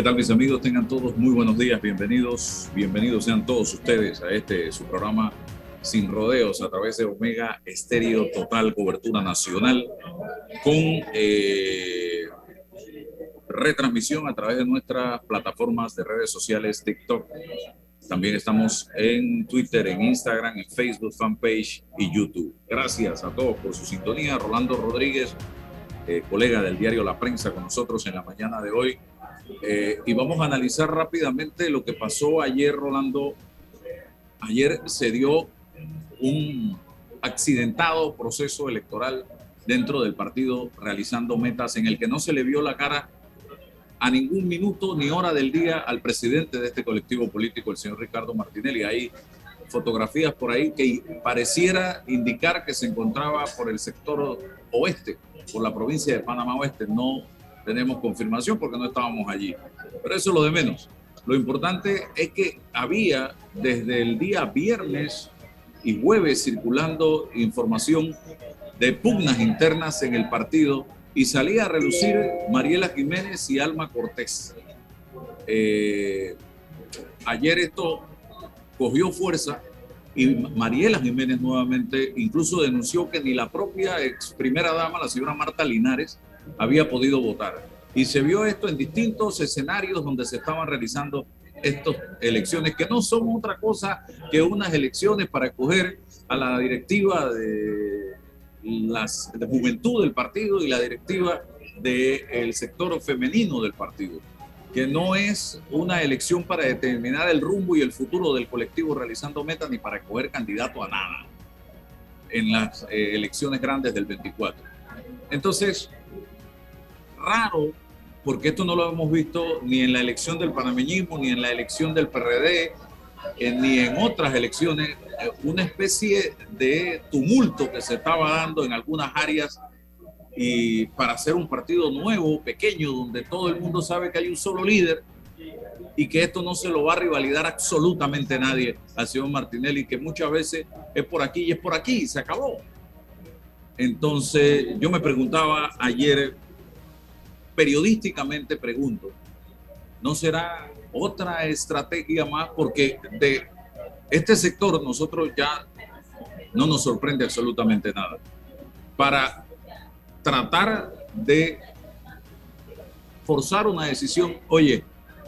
¿Qué tal mis amigos? Tengan todos muy buenos días, bienvenidos, bienvenidos sean todos ustedes a este su programa Sin Rodeos a través de Omega Estéreo Total Cobertura Nacional con eh, retransmisión a través de nuestras plataformas de redes sociales TikTok. También estamos en Twitter, en Instagram, en Facebook, fanpage y YouTube. Gracias a todos por su sintonía. Rolando Rodríguez, eh, colega del diario La Prensa, con nosotros en la mañana de hoy eh, y vamos a analizar rápidamente lo que pasó ayer, Rolando. Ayer se dio un accidentado proceso electoral dentro del partido realizando metas en el que no se le vio la cara a ningún minuto ni hora del día al presidente de este colectivo político, el señor Ricardo Martinelli. Hay fotografías por ahí que pareciera indicar que se encontraba por el sector oeste, por la provincia de Panamá Oeste, no tenemos confirmación porque no estábamos allí. Pero eso es lo de menos. Lo importante es que había desde el día viernes y jueves circulando información de pugnas internas en el partido y salía a relucir Mariela Jiménez y Alma Cortés. Eh, ayer esto cogió fuerza y Mariela Jiménez nuevamente incluso denunció que ni la propia ex primera dama, la señora Marta Linares, había podido votar. Y se vio esto en distintos escenarios donde se estaban realizando estas elecciones, que no son otra cosa que unas elecciones para escoger a la directiva de, las, de juventud del partido y la directiva del sector femenino del partido, que no es una elección para determinar el rumbo y el futuro del colectivo realizando metas ni para escoger candidato a nada en las eh, elecciones grandes del 24. Entonces, raro, porque esto no lo hemos visto ni en la elección del panameñismo, ni en la elección del PRD, eh, ni en otras elecciones, eh, una especie de tumulto que se estaba dando en algunas áreas y para hacer un partido nuevo, pequeño, donde todo el mundo sabe que hay un solo líder y que esto no se lo va a rivalidar absolutamente nadie al señor Martinelli, que muchas veces es por aquí y es por aquí, y se acabó. Entonces, yo me preguntaba ayer periodísticamente pregunto, ¿no será otra estrategia más? Porque de este sector nosotros ya no nos sorprende absolutamente nada. Para tratar de forzar una decisión, oye,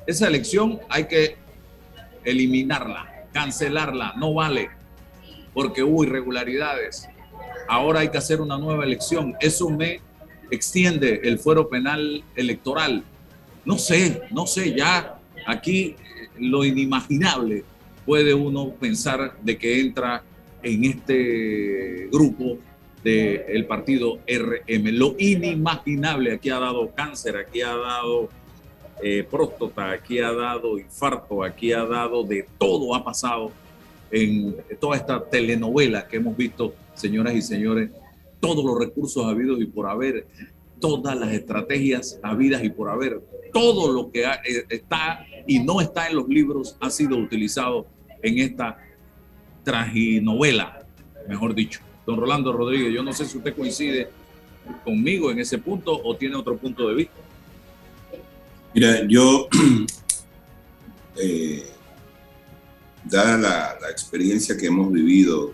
esa elección hay que eliminarla, cancelarla, no vale, porque hubo irregularidades. Ahora hay que hacer una nueva elección. Eso me extiende el fuero penal electoral. No sé, no sé, ya aquí lo inimaginable puede uno pensar de que entra en este grupo del partido RM. Lo inimaginable, aquí ha dado cáncer, aquí ha dado eh, próstata, aquí ha dado infarto, aquí ha dado de todo, ha pasado en toda esta telenovela que hemos visto, señoras y señores, todos los recursos habidos y por haber, todas las estrategias habidas y por haber, todo lo que eh, está y no está en los libros ha sido utilizado en esta traginovela, mejor dicho. Don Rolando Rodríguez, yo no sé si usted coincide conmigo en ese punto o tiene otro punto de vista. Mira, yo eh, dada la, experiencia que hemos vivido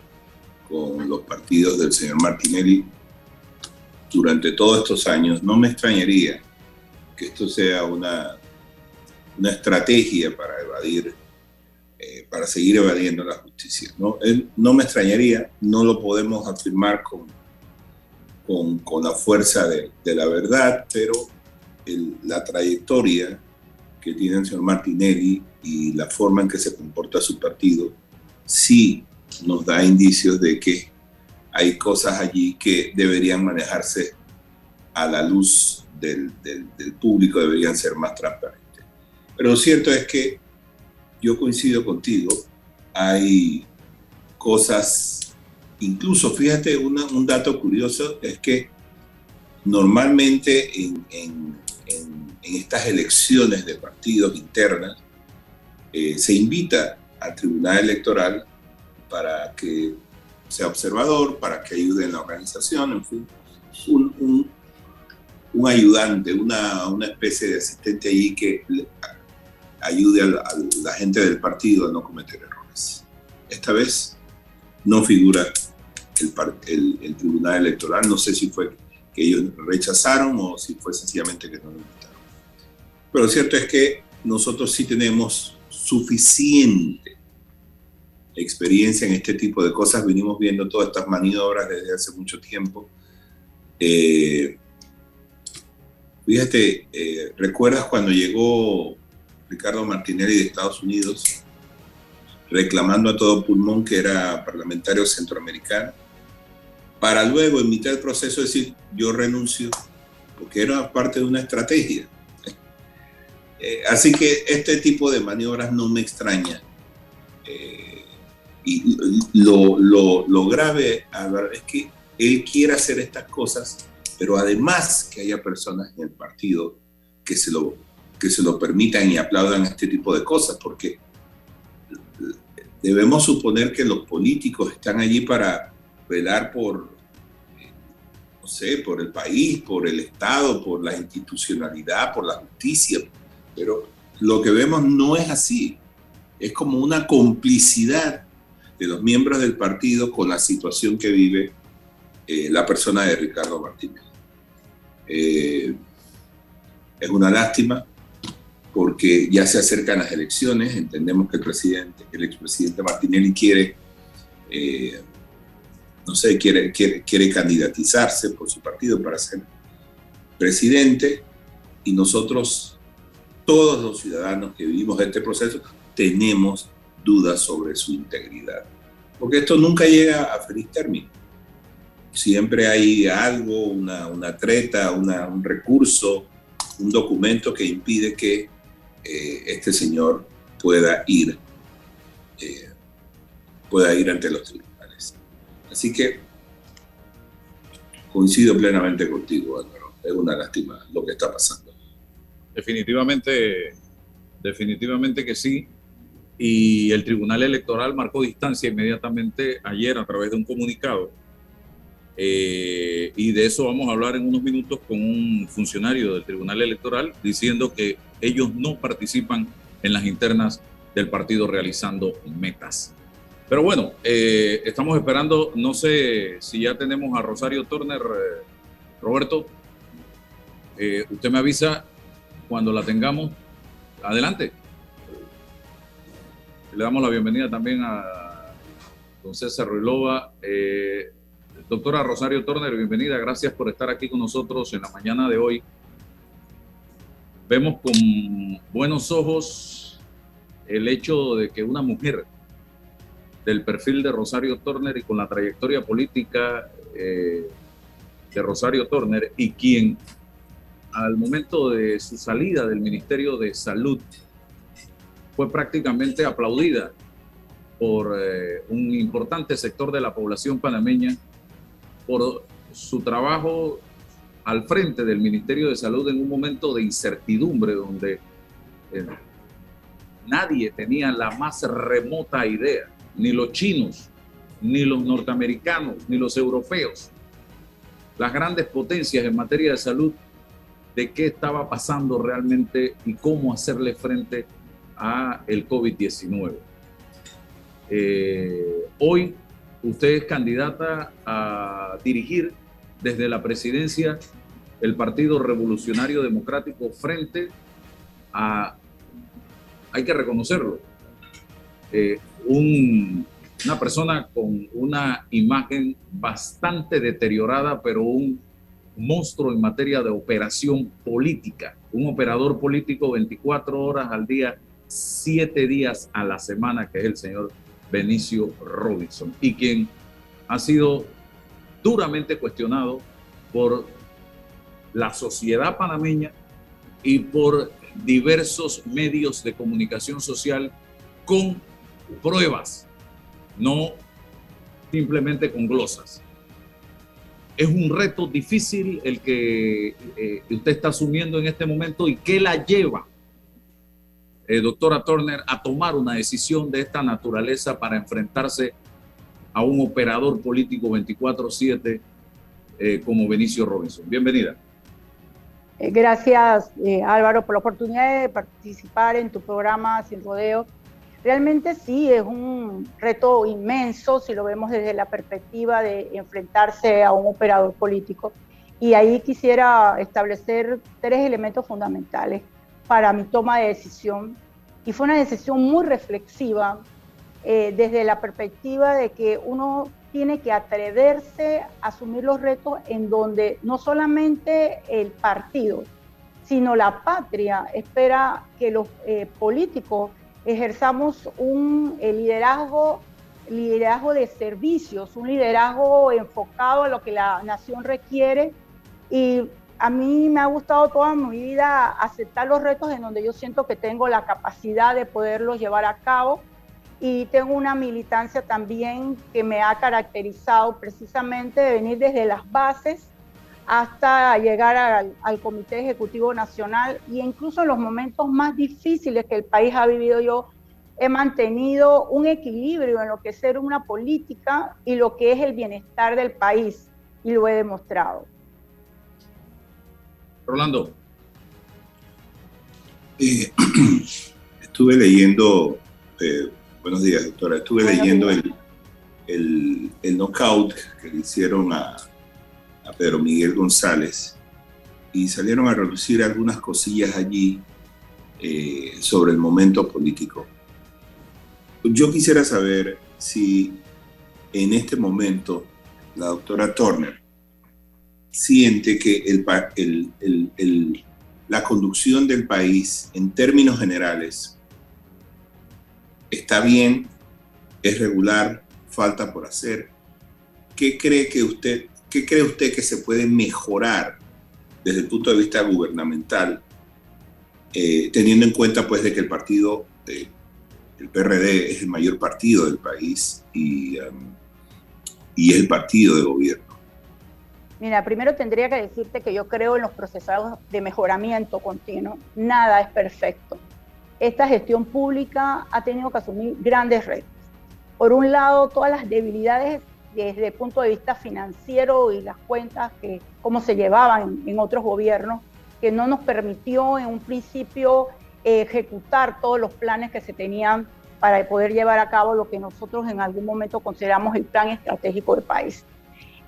con los partidos del señor Martinelli durante todos estos años, no me extrañaría que esto sea una, una estrategia para evadir, eh, para seguir evadiendo la justicia. ¿no? no me extrañaría, no lo podemos afirmar con, con, la fuerza de, la verdad, pero la trayectoria que tiene el señor Martinelli y la forma en que se comporta su partido, sí nos da indicios de que hay cosas allí que deberían manejarse a la luz del, público, deberían ser más transparentes. Pero lo cierto es que yo coincido contigo, hay cosas, incluso fíjate, un dato curioso es que normalmente en, estas elecciones de partidos internas, eh, se invita al Tribunal Electoral para que sea observador, para que ayude en la organización, en fin, un, ayudante, una, una, especie de asistente allí que ayude a la, gente del partido a no cometer errores. Esta vez no figura el, el, Tribunal Electoral, no sé si fue que ellos rechazaron o si fue sencillamente que no lo invitaron. Pero lo cierto es que nosotros sí tenemos suficiente experiencia en este tipo de cosas. Venimos viendo todas estas maniobras desde hace mucho tiempo. Eh, fíjate, eh, ¿recuerdas cuando llegó Ricardo Martinelli de Estados Unidos reclamando a todo pulmón que era parlamentario centroamericano? Para luego, en mitad del proceso, decir, yo renuncio, porque era parte de una estrategia. Eh, así que este tipo de maniobras no me extraña. Eh, y lo, lo, lo grave es que él quiere hacer estas cosas, pero además que haya personas en el partido que se lo, que se lo permitan y aplaudan este tipo de cosas, porque debemos suponer que los políticos están allí para velar por, no sé, por el país, por el Estado, por la institucionalidad, por la justicia, pero lo que vemos no es así. Es como una complicidad de los miembros del partido con la situación que vive eh, la persona de Ricardo Martínez. Eh, es una lástima porque ya se acercan las elecciones, entendemos que el presidente, el expresidente Martinelli quiere, eh, no sé, quiere, quiere, quiere candidatizarse por su partido para ser presidente y nosotros todos los ciudadanos que vivimos este proceso tenemos dudas sobre su integridad. Porque esto nunca llega a feliz término. Siempre hay algo, una, treta, un recurso, un documento que impide que eh, este señor pueda ir, eh, pueda ir ante los tribunales. Así que coincido plenamente contigo, Álvaro. Es una lástima lo que está pasando. Definitivamente, definitivamente que sí. Y el Tribunal Electoral marcó distancia inmediatamente ayer a través de un comunicado. Eh, y de eso vamos a hablar en unos minutos con un funcionario del Tribunal Electoral diciendo que ellos no participan en las internas del partido realizando metas. Pero bueno, eh, estamos esperando, no sé si ya tenemos a Rosario Turner, eh, Roberto, usted me avisa cuando la tengamos, adelante. Le damos la bienvenida también a don César Ruilova. Eh, doctora Rosario Turner, bienvenida. Gracias por estar aquí con nosotros en la mañana de hoy. Vemos con buenos ojos el hecho de que una mujer del perfil de Rosario Turner y con la trayectoria política eh, de Rosario Turner y quien al momento de su salida del Ministerio de Salud fue prácticamente aplaudida por eh, un importante sector de la población panameña por su trabajo al frente del Ministerio de Salud en un momento de incertidumbre donde eh, nadie tenía la más remota idea, ni los chinos, ni los norteamericanos, ni los europeos, las grandes potencias en materia de salud de qué estaba pasando realmente y cómo hacerle frente a el COVID-19. Eh, hoy usted es candidata a dirigir desde la presidencia el Partido Revolucionario Democrático frente a, hay que reconocerlo, eh, una persona con una imagen bastante deteriorada, pero un monstruo en materia de operación política, un operador político 24 horas al día, 7 días a la semana, que es el señor Benicio Robinson, y quien ha sido duramente cuestionado por la sociedad panameña y por diversos medios de comunicación social con pruebas, no simplemente con glosas. Es un reto difícil el que eh, usted está asumiendo en este momento y que la lleva, eh, doctora Turner, a tomar una decisión de esta naturaleza para enfrentarse a un operador político 24/7 eh, como Benicio Robinson. Bienvenida. Eh, gracias eh, Álvaro por la oportunidad de participar en tu programa Sin Rodeo. Realmente sí, es un reto inmenso si lo vemos desde la perspectiva de enfrentarse a un operador político. Y ahí quisiera establecer tres elementos fundamentales para mi toma de decisión. Y fue una decisión muy reflexiva eh, desde la perspectiva de que uno tiene que atreverse a asumir los retos en donde no solamente el partido, sino la patria espera que los eh, políticos ejerzamos un liderazgo, liderazgo de servicios, un liderazgo enfocado a lo que la nación requiere. Y a mí me ha gustado toda mi vida aceptar los retos en donde yo siento que tengo la capacidad de poderlos llevar a cabo y tengo una militancia también que me ha caracterizado precisamente de venir desde las bases hasta llegar al, Comité Ejecutivo Nacional y incluso en los momentos más difíciles que el país ha vivido yo he mantenido un equilibrio en lo que es ser una política y lo que es el bienestar del país y lo he demostrado. Rolando. Eh, estuve leyendo eh, Buenos días, doctora. Estuve leyendo el, el, el, knockout que le hicieron a, a, Pedro Miguel González y salieron a reducir algunas cosillas allí eh, sobre el momento político. Yo quisiera saber si en este momento la doctora Turner siente que el, la conducción del país en términos generales está bien, es regular, falta por hacer. ¿Qué cree que usted, qué cree usted que se puede mejorar desde el punto de vista gubernamental, eh, teniendo en cuenta pues de que el partido, eh, el PRD es el mayor partido del país y, um, y es el partido de gobierno? Mira, primero tendría que decirte que yo creo en los procesos de mejoramiento continuo. Nada es perfecto esta gestión pública ha tenido que asumir grandes retos. Por un lado, todas las debilidades desde el punto de vista financiero y las cuentas que cómo se llevaban en, otros gobiernos, que no nos permitió en un principio ejecutar todos los planes que se tenían para poder llevar a cabo lo que nosotros en algún momento consideramos el plan estratégico del país.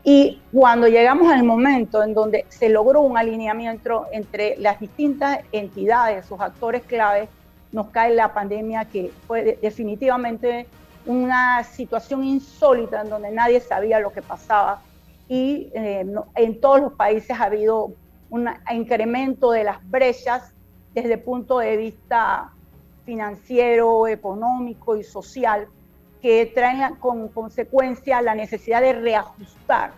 Y cuando llegamos al momento en donde se logró un alineamiento entre las distintas entidades, sus actores claves, nos cae la pandemia que fue definitivamente una situación insólita en donde nadie sabía lo que pasaba. Y eh, en todos los países ha habido un incremento de las brechas desde el punto de vista financiero, económico y social que traen con consecuencia la necesidad de reajustar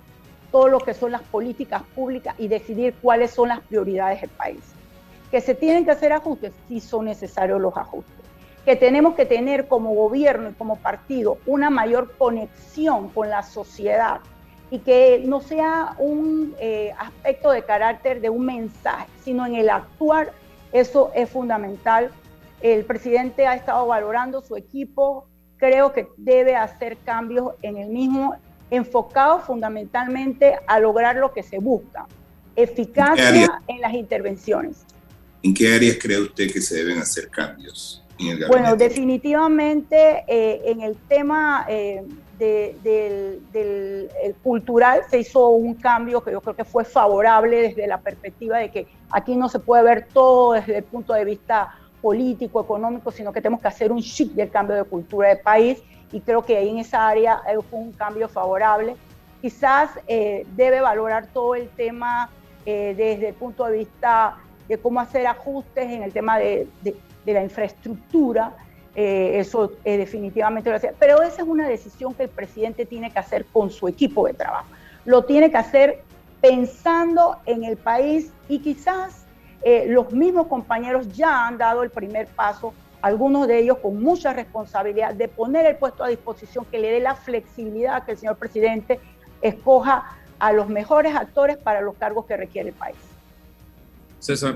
todo lo que son las políticas públicas y decidir cuáles son las prioridades del país. Que se tienen que hacer ajustes, sí son necesarios los ajustes, que tenemos que tener como gobierno y como partido una mayor conexión con la sociedad y que no sea un eh, aspecto de carácter de un mensaje, sino en el actuar, eso es fundamental. El presidente ha estado valorando su equipo, creo que debe hacer cambios en el mismo, enfocado fundamentalmente a lograr lo que se busca, eficacia en las intervenciones. ¿En qué áreas cree usted que se deben hacer cambios bueno, definitivamente eh, en el tema eh, del, cultural se hizo un cambio que yo creo que fue favorable desde la perspectiva de que aquí no se puede ver todo desde el punto de vista político, económico, sino que tenemos que hacer un shift del cambio de cultura del país y creo que ahí en esa área fue un cambio favorable. Quizás debe valorar todo el tema desde el punto de vista de cómo hacer ajustes en el tema de, la infraestructura. Eh, eso eh, definitivamente lo hacía. Pero esa es una decisión que el presidente tiene que hacer con su equipo de trabajo. Lo tiene que hacer pensando en el país y quizás eh, los mismos compañeros ya han dado el primer paso, algunos de ellos con mucha responsabilidad, de poner el puesto a disposición que le dé la flexibilidad que el señor presidente escoja a los mejores actores para los cargos que requiere el país. César.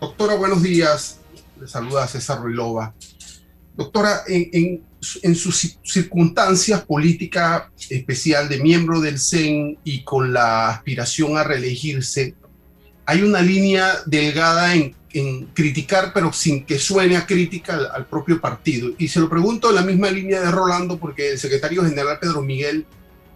Doctora, buenos días. Le saluda César Ruilova. Doctora, en, en, sus circunstancias política especial de miembro del CEN y con la aspiración a reelegirse, hay una línea delgada en, en criticar, pero sin que suene a crítica al, al, propio partido. Y se lo pregunto en la misma línea de Rolando, porque el secretario general Pedro Miguel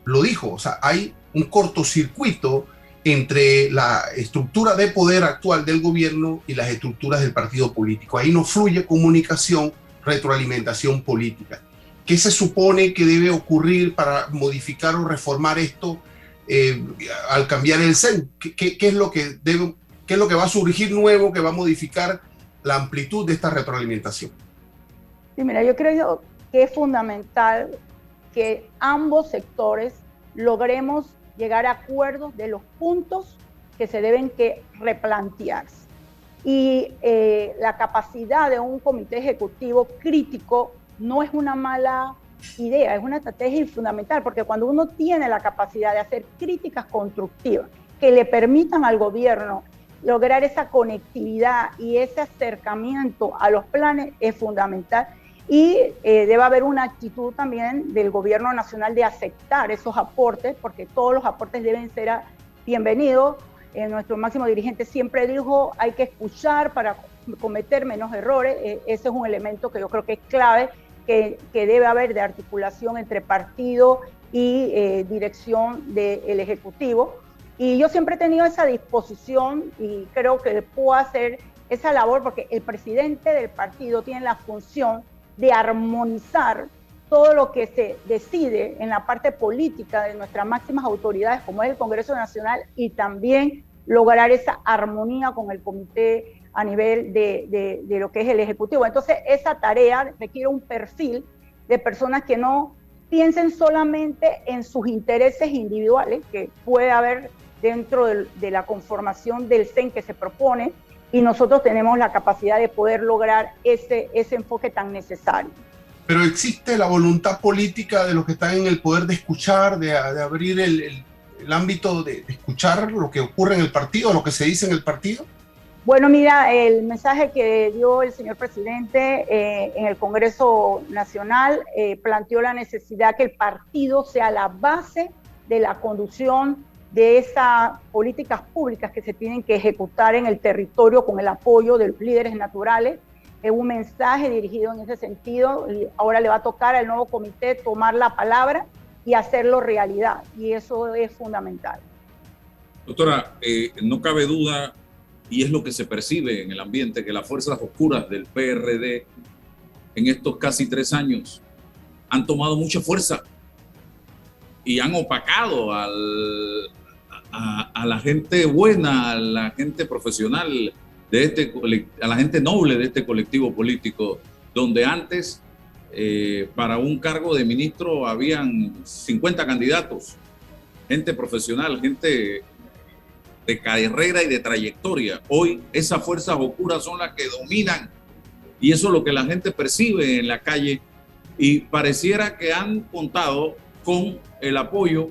lo dijo. O sea, hay un cortocircuito entre la estructura de poder actual del gobierno y las estructuras del partido político. Ahí no fluye comunicación, retroalimentación política. ¿Qué se supone que debe ocurrir para modificar o reformar esto eh, al cambiar el CEN? ¿Qué, es lo que debe, ¿Qué es lo que va a surgir nuevo que va a modificar la amplitud de esta retroalimentación? Sí, mira, yo creo que es fundamental que ambos sectores logremos llegar a acuerdos de los puntos que se deben que replantearse. Y eh, la capacidad de un comité ejecutivo crítico no es una mala idea, es una estrategia fundamental, porque cuando uno tiene la capacidad de hacer críticas constructivas que le permitan al gobierno lograr esa conectividad y ese acercamiento a los planes es fundamental y eh, debe haber una actitud también del gobierno nacional de aceptar esos aportes, porque todos los aportes deben ser bienvenidos. Eh, nuestro máximo dirigente siempre dijo, hay que escuchar para cometer menos errores. Eh, ese es un elemento que yo creo que es clave, que, que debe haber de articulación entre partido y dirección del Ejecutivo. Y yo siempre he tenido esa disposición y creo que puedo hacer esa labor porque el presidente del partido tiene la función de armonizar todo lo que se decide en la parte política de nuestras máximas autoridades, como es el Congreso Nacional, y también lograr esa armonía con el comité a nivel de, lo que es el Ejecutivo. Entonces, esa tarea requiere un perfil de personas que no piensen solamente en sus intereses individuales, que puede haber dentro de la conformación del CEN que se propone, y nosotros tenemos la capacidad de poder lograr ese, ese enfoque tan necesario. Pero existe la voluntad política de los que están en el poder de escuchar, de, abrir el, el, ámbito de, escuchar lo que ocurre en el partido, lo que se dice en el partido. Bueno, mira, el mensaje que dio el señor presidente eh, en el Congreso Nacional eh, planteó la necesidad que el partido sea la base de la conducción de esas políticas públicas que se tienen que ejecutar en el territorio con el apoyo de los líderes naturales. Un mensaje dirigido en ese sentido ahora le va a tocar al nuevo comité tomar la palabra y hacerlo realidad y eso es fundamental. Doctora, eh, no cabe duda y es lo que se percibe en el ambiente que las fuerzas oscuras del PRD en estos casi tres años han tomado mucha fuerza y han opacado a, la gente buena, a la gente profesional, de este, a la gente noble de este colectivo político, donde antes eh, para un cargo de ministro habían 50 candidatos, gente profesional, gente de carrera y de trayectoria. Hoy esas fuerzas oscuras son las que dominan y eso es lo que la gente percibe en la calle y pareciera que han contado con el apoyo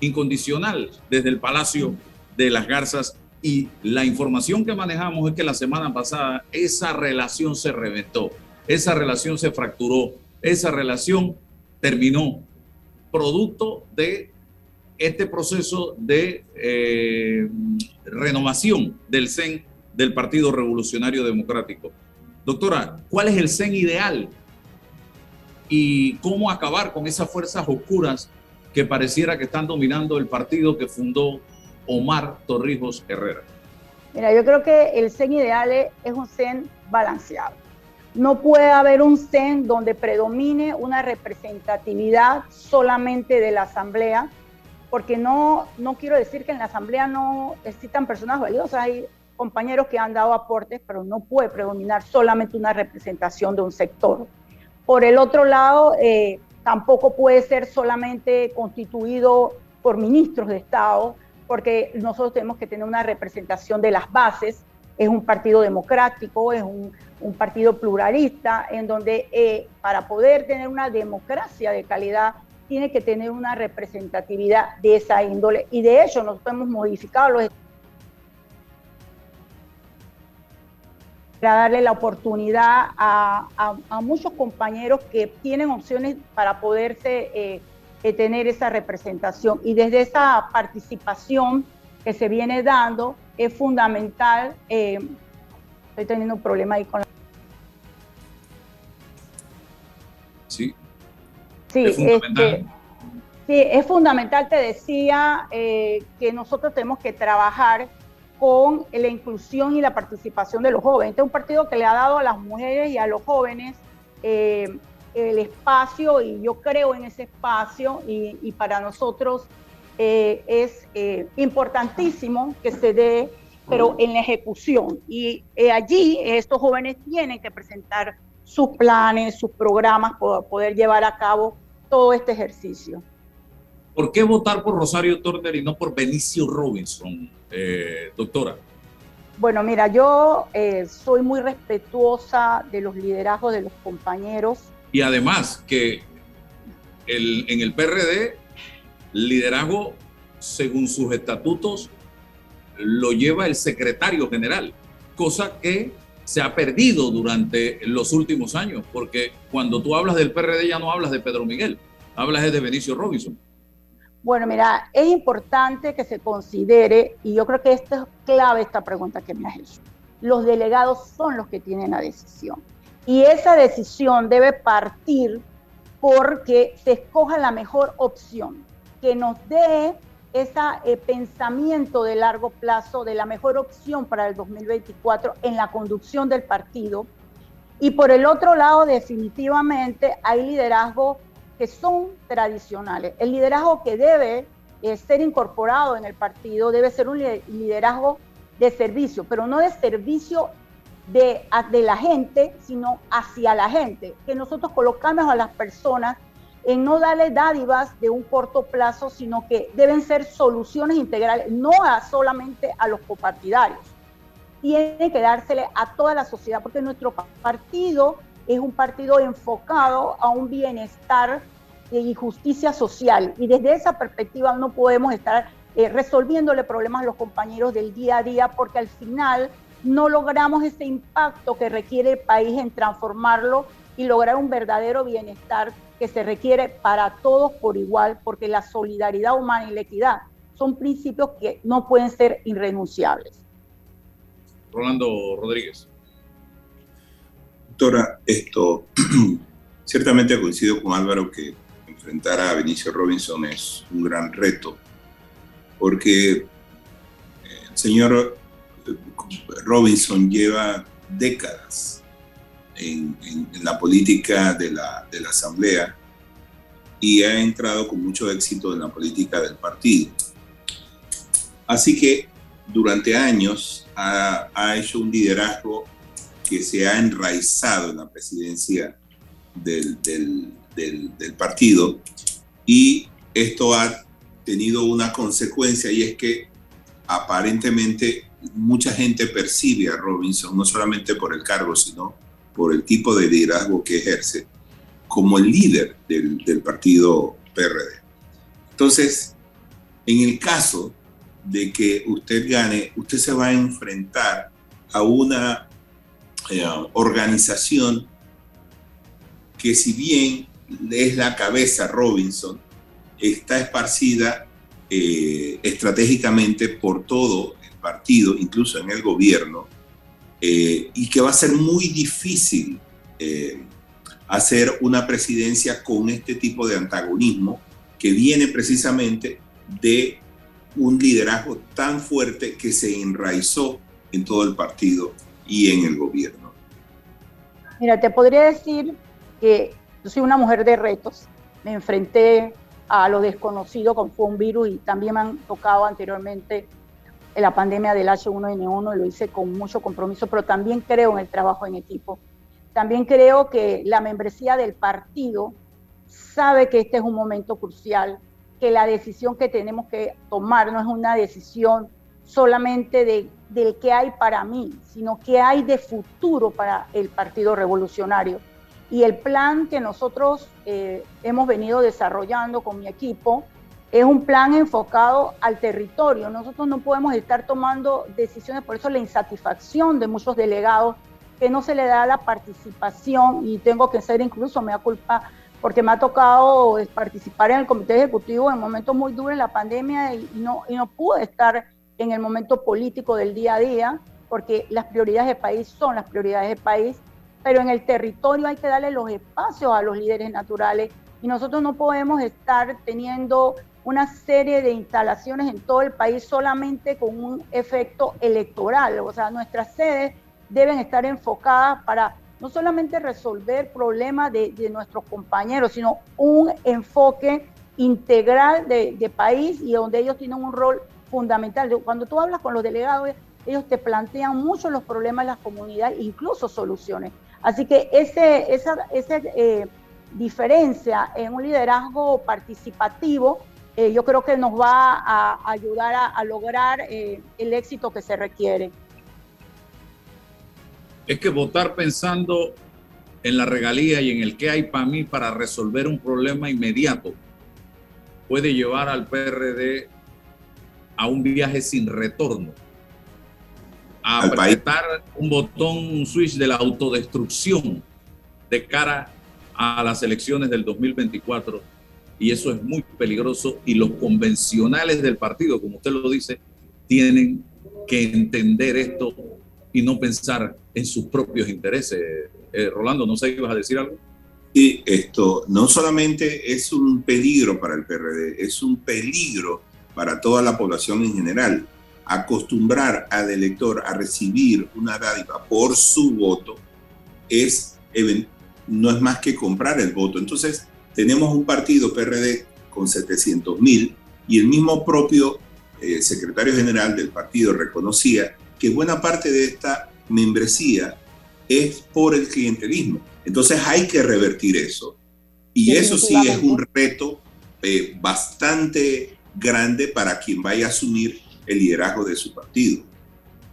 incondicional desde el Palacio de las Garzas y la información que manejamos es que la semana pasada esa relación se reventó, esa relación se fracturó, esa relación terminó producto de este proceso de eh, renovación del CEN del Partido Revolucionario Democrático. Doctora, ¿cuál es el CEN ideal? ¿Y cómo acabar con esas fuerzas oscuras que pareciera que están dominando el partido que fundó Omar Torrijos Herrera? Mira, yo creo que el CEN ideal es un CEN balanceado. No puede haber un CEN donde predomine una representatividad solamente de la Asamblea, porque no, no quiero decir que en la Asamblea no existan personas valiosas, hay compañeros que han dado aportes, pero no puede predominar solamente una representación de un sector. Por el otro lado, eh, tampoco puede ser solamente constituido por ministros de Estado, porque nosotros tenemos que tener una representación de las bases. Es un partido democrático, es un, partido pluralista, en donde eh, para poder tener una democracia de calidad tiene que tener una representatividad de esa índole. Y de hecho, nosotros hemos modificado los para darle la oportunidad a, muchos compañeros que tienen opciones para poderse eh, eh, tener esa representación. Y desde esa participación que se viene dando es fundamental. Eh, estoy teniendo un problema ahí con la... Sí. Sí, es fundamental. Este, sí, es fundamental, te decía, que nosotros tenemos que trabajar con la inclusión y la participación de los jóvenes. Este es un partido que le ha dado a las mujeres y a los jóvenes eh, el espacio y yo creo en ese espacio y, para nosotros eh, es eh, importantísimo que se dé, pero en la ejecución. Y allí estos jóvenes tienen que presentar sus planes, sus programas para poder llevar a cabo todo este ejercicio. ¿Por qué votar por Rosario Turner y no por Benicio Robinson, eh, doctora? Bueno, mira, yo eh, soy muy respetuosa de los liderazgos de los compañeros. Y además que en el PRD, liderazgo, según sus estatutos, lo lleva el secretario general, cosa que se ha perdido durante los últimos años, porque cuando tú hablas del PRD ya no hablas de Pedro Miguel, hablas de Benicio Robinson. Bueno, mira, es importante que se considere, y yo creo que esto es clave esta pregunta que me has hecho. Los delegados son los que tienen la decisión. Y esa decisión debe partir porque se escoja la mejor opción, que nos dé ese eh, pensamiento de largo plazo de la mejor opción para el 2024 en la conducción del partido. Y por el otro lado, definitivamente hay liderazgo que son tradicionales. El liderazgo que debe eh, ser incorporado en el partido debe ser un liderazgo de servicio, pero no de servicio de, de la gente, sino hacia la gente, que nosotros colocamos a las personas en no darle dádivas de un corto plazo, sino que deben ser soluciones integrales, no a solamente a los copartidarios. Tiene que dársele a toda la sociedad, porque nuestro partido es un partido enfocado a un bienestar y justicia social. Y desde esa perspectiva no podemos estar eh, resolviéndole problemas a los compañeros del día a día porque al final no logramos ese impacto que requiere el país en transformarlo y lograr un verdadero bienestar que se requiere para todos por igual, porque la solidaridad humana y la equidad son principios que no pueden ser irrenunciables. Rolando Rodríguez. Doctora, esto ciertamente coincido con Álvaro que enfrentar a Benicio Robinson es un gran reto, porque el señor Robinson lleva décadas en, la política de la, Asamblea y ha entrado con mucho éxito en la política del partido. Así que durante años ha, ha hecho un liderazgo que se ha enraizado en la presidencia del, partido y esto ha tenido una consecuencia y es que aparentemente mucha gente percibe a Robinson, no solamente por el cargo, sino por el tipo de liderazgo que ejerce, como el líder del, partido PRD. Entonces, en el caso de que usted gane, usted se va a enfrentar a una eh, organización que si bien es la cabeza Robinson, está esparcida eh, estratégicamente por todo partido, incluso en el gobierno, eh, y que va a ser muy difícil eh, hacer una presidencia con este tipo de antagonismo que viene precisamente de un liderazgo tan fuerte que se enraizó en todo el partido y en el gobierno. Mira, te podría decir que yo soy una mujer de retos. Me enfrenté a lo desconocido fue un virus y también me han tocado anteriormente la pandemia del H1N1 y lo hice con mucho compromiso, pero también creo en el trabajo en equipo. También creo que la membresía del partido sabe que este es un momento crucial, que la decisión que tenemos que tomar no es una decisión solamente de, del que hay para mí, sino que hay de futuro para el Partido Revolucionario. Y el plan que nosotros eh, hemos venido desarrollando con mi equipo es un plan enfocado al territorio. Nosotros no podemos estar tomando decisiones, por eso la insatisfacción de muchos delegados, que no se le da la participación, y tengo que ser incluso, me da culpa, porque me ha tocado participar en el comité ejecutivo en momentos muy duros en la pandemia y no, y no pude estar en el momento político del día a día, porque las prioridades del país son las prioridades del país, pero en el territorio hay que darle los espacios a los líderes naturales y nosotros no podemos estar teniendo una serie de instalaciones en todo el país solamente con un efecto electoral. O sea, nuestras sedes deben estar enfocadas para no solamente resolver problemas de, nuestros compañeros, sino un enfoque integral de, país y donde ellos tienen un rol fundamental. Cuando tú hablas con los delegados, ellos te plantean mucho los problemas de las comunidades, incluso soluciones. Así que esa, eh, diferencia en un liderazgo participativo, eh, yo creo que nos va a ayudar a, lograr eh, el éxito que se requiere. Es que votar pensando en la regalía y en el que hay para mí para resolver un problema inmediato puede llevar al PRD a un viaje sin retorno, a apretar un botón, un switch de la autodestrucción de cara a las elecciones del 2024. Y eso es muy peligroso y los convencionales del partido, como usted lo dice, tienen que entender esto y no pensar en sus propios intereses. Eh, Rolando, no sé, ¿ibas a decir algo? Y esto no solamente es un peligro para el PRD, es un peligro para toda la población en general. Acostumbrar al elector a recibir una dádiva por su voto es, no es más que comprar el voto. Entonces, tenemos un partido PRD con 700 mil y el mismo propio eh, secretario general del partido reconocía que buena parte de esta membresía es por el clientelismo. Entonces hay que revertir eso. Y eso sí es un reto eh, bastante grande para quien vaya a asumir el liderazgo de su partido.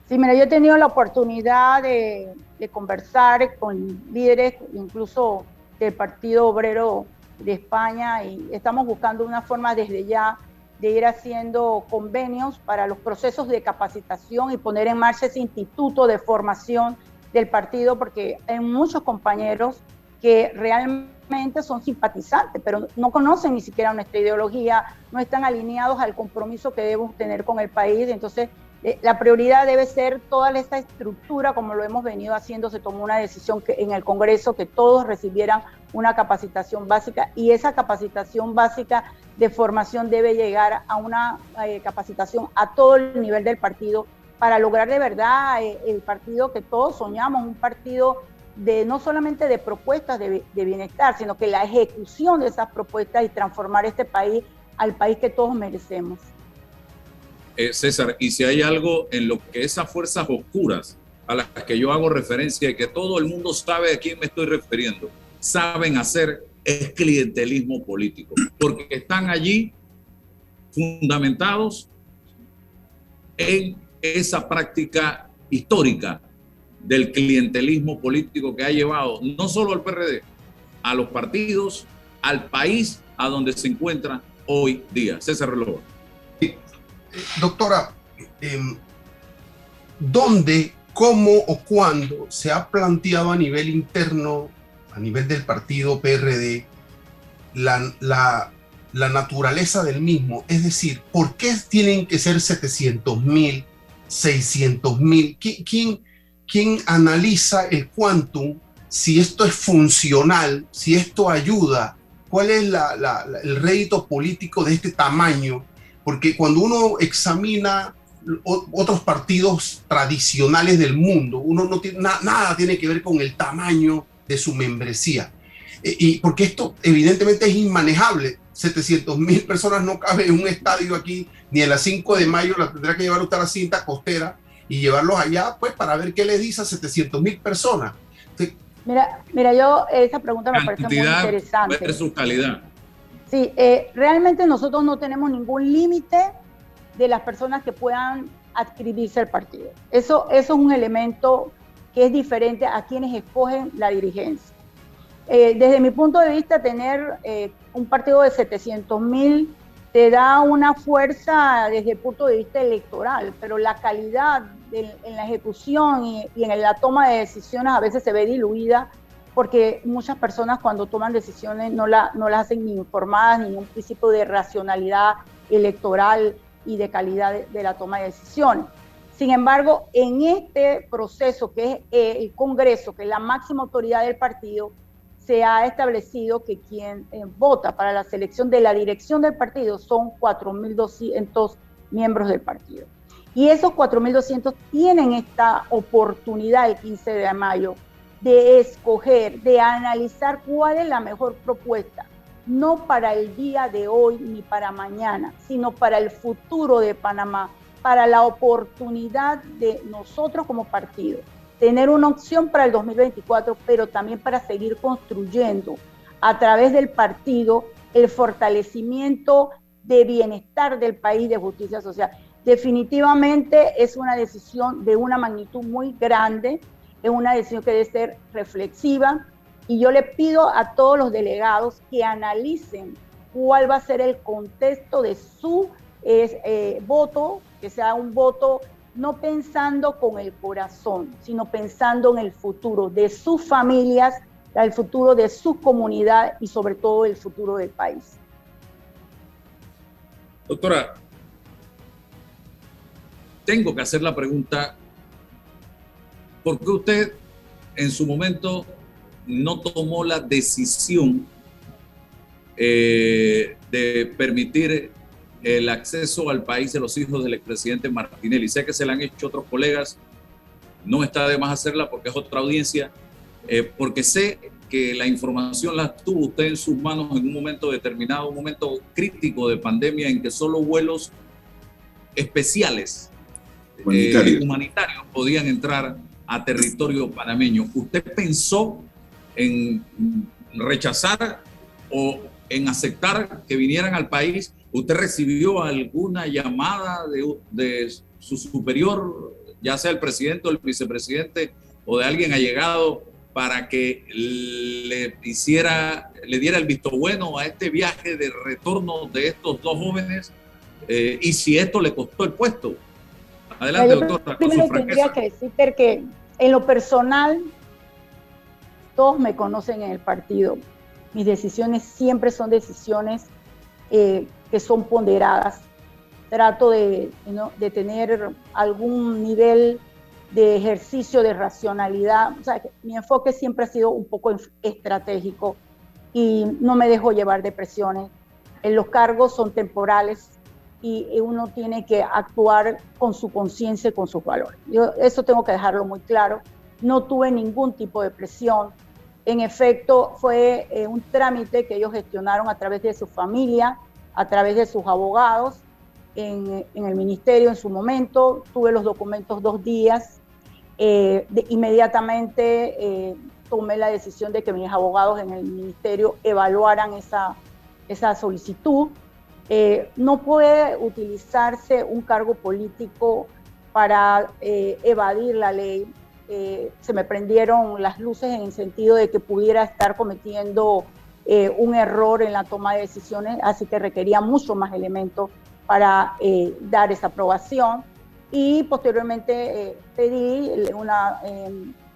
Sí, mira, yo he tenido la oportunidad de, conversar con líderes, incluso del Partido Obrero de España, y estamos buscando una forma desde ya de ir haciendo convenios para los procesos de capacitación y poner en marcha ese instituto de formación del partido, porque hay muchos compañeros que realmente son simpatizantes, pero no conocen ni siquiera nuestra ideología, no están alineados al compromiso que debemos tener con el país. Entonces, la prioridad debe ser toda esta estructura, como lo hemos venido haciendo, se tomó una decisión que, en el Congreso que todos recibieran una capacitación básica y esa capacitación básica de formación debe llegar a una eh, capacitación a todo el nivel del partido para lograr de verdad eh, el partido que todos soñamos, un partido de no solamente de propuestas de, bienestar, sino que la ejecución de esas propuestas y transformar este país al país que todos merecemos. Eh, César, y si hay algo en lo que esas fuerzas oscuras a las que yo hago referencia y que todo el mundo sabe a quién me estoy refiriendo, saben hacer es clientelismo político, porque están allí fundamentados en esa práctica histórica del clientelismo político que ha llevado no solo al PRD, a los partidos, al país a donde se encuentra hoy día. César Reloj. Doctora, em, ¿dónde, cómo o cuándo se ha planteado a nivel interno, a nivel del partido PRD, la, la, la naturaleza del mismo? Es decir, ¿por qué tienen que ser 700 mil, 600 mil? ¿Quién, ¿quién analiza el quantum? Si esto es funcional, si esto ayuda, cuál es el rédito político de este tamaño, porque cuando uno examina otros partidos tradicionales del mundo, uno no tiene nada tiene que ver con el tamaño de su membresía. E, y porque esto evidentemente es inmanejable. 700 mil personas no cabe en un estadio aquí, ni a las 5 de mayo la tendrá que llevar usted a la cinta costera y llevarlos allá, pues para ver qué le dice a 700 mil personas. Mira, mira, yo esa pregunta me parece muy interesante. su calidad. Sí, eh, realmente nosotros no tenemos ningún límite de las personas que puedan adscribirse al partido. Eso, es un elemento que es diferente a quienes escogen la dirigencia. Eh, desde mi punto de vista, tener eh, un partido de 700 mil te da una fuerza desde el punto de vista electoral, pero la calidad en la ejecución y, en la toma de decisiones a veces se ve diluida porque muchas personas cuando toman decisiones no, la, no las hacen ni informadas, ni un principio de racionalidad electoral y de calidad de, la toma de decisiones. Sin embargo, en este proceso que es eh, el Congreso, que es la máxima autoridad del partido, se ha establecido que quien eh, vota para la selección de la dirección del partido son 4.200 miembros del partido. Y esos 4.200 tienen esta oportunidad el 15 de mayo de escoger, de analizar cuál es la mejor propuesta, no para el día de hoy ni para mañana, sino para el futuro de Panamá, para la oportunidad de nosotros como partido tener una opción para el 2024, pero también para seguir construyendo a través del partido el fortalecimiento de bienestar del país de justicia social. Definitivamente es una decisión de una magnitud muy grande, es una decisión que debe ser reflexiva y yo le pido a todos los delegados que analicen cuál va a ser el contexto de su eh, voto, que sea un voto no pensando con el corazón, sino pensando en el futuro de sus familias, el futuro de su comunidad y sobre todo el futuro del país. Doctora, tengo que hacer la pregunta, ¿por qué usted en su momento no tomó la decisión eh, de permitir el acceso al país de los hijos del expresidente Martinelli. Sé que se la han hecho otros colegas, no está de más hacerla porque es otra audiencia, eh, porque sé que la información la tuvo usted en sus manos en un momento determinado, un momento crítico de pandemia en que solo vuelos especiales eh, humanitarios podían entrar a territorio panameño. ¿Usted pensó en rechazar o en aceptar que vinieran al país ¿Usted recibió alguna llamada de, su superior, ya sea el presidente o el vicepresidente o de alguien allegado para que le hiciera, le diera el visto bueno a este viaje de retorno de estos dos jóvenes eh, y si esto le costó el puesto. Adelante, doctor. Primero tendría que decirte que en lo personal, todos me conocen en el partido. Mis decisiones siempre son decisiones eh, que son ponderadas. Trato de, de tener algún nivel de ejercicio de racionalidad. O sea, mi enfoque siempre ha sido un poco estratégico y no me dejo llevar de presiones. En los cargos son temporales y uno tiene que actuar con su conciencia y con sus valores. Yo eso tengo que dejarlo muy claro. No tuve ningún tipo de presión. En efecto, fue eh, un trámite que ellos gestionaron a través de su familia, a través de sus abogados en, el ministerio en su momento. Tuve los documentos dos días. Eh, inmediatamente eh, tomé la decisión de que mis abogados en el ministerio evaluaran esa, esa solicitud. Eh, no puede utilizarse un cargo político para evadir la ley. se me prendieron las luces en el sentido de que pudiera estar cometiendo eh, un error en la toma de decisiones, así que requería mucho más elementos para eh, dar esa aprobación. Y posteriormente eh, pedí una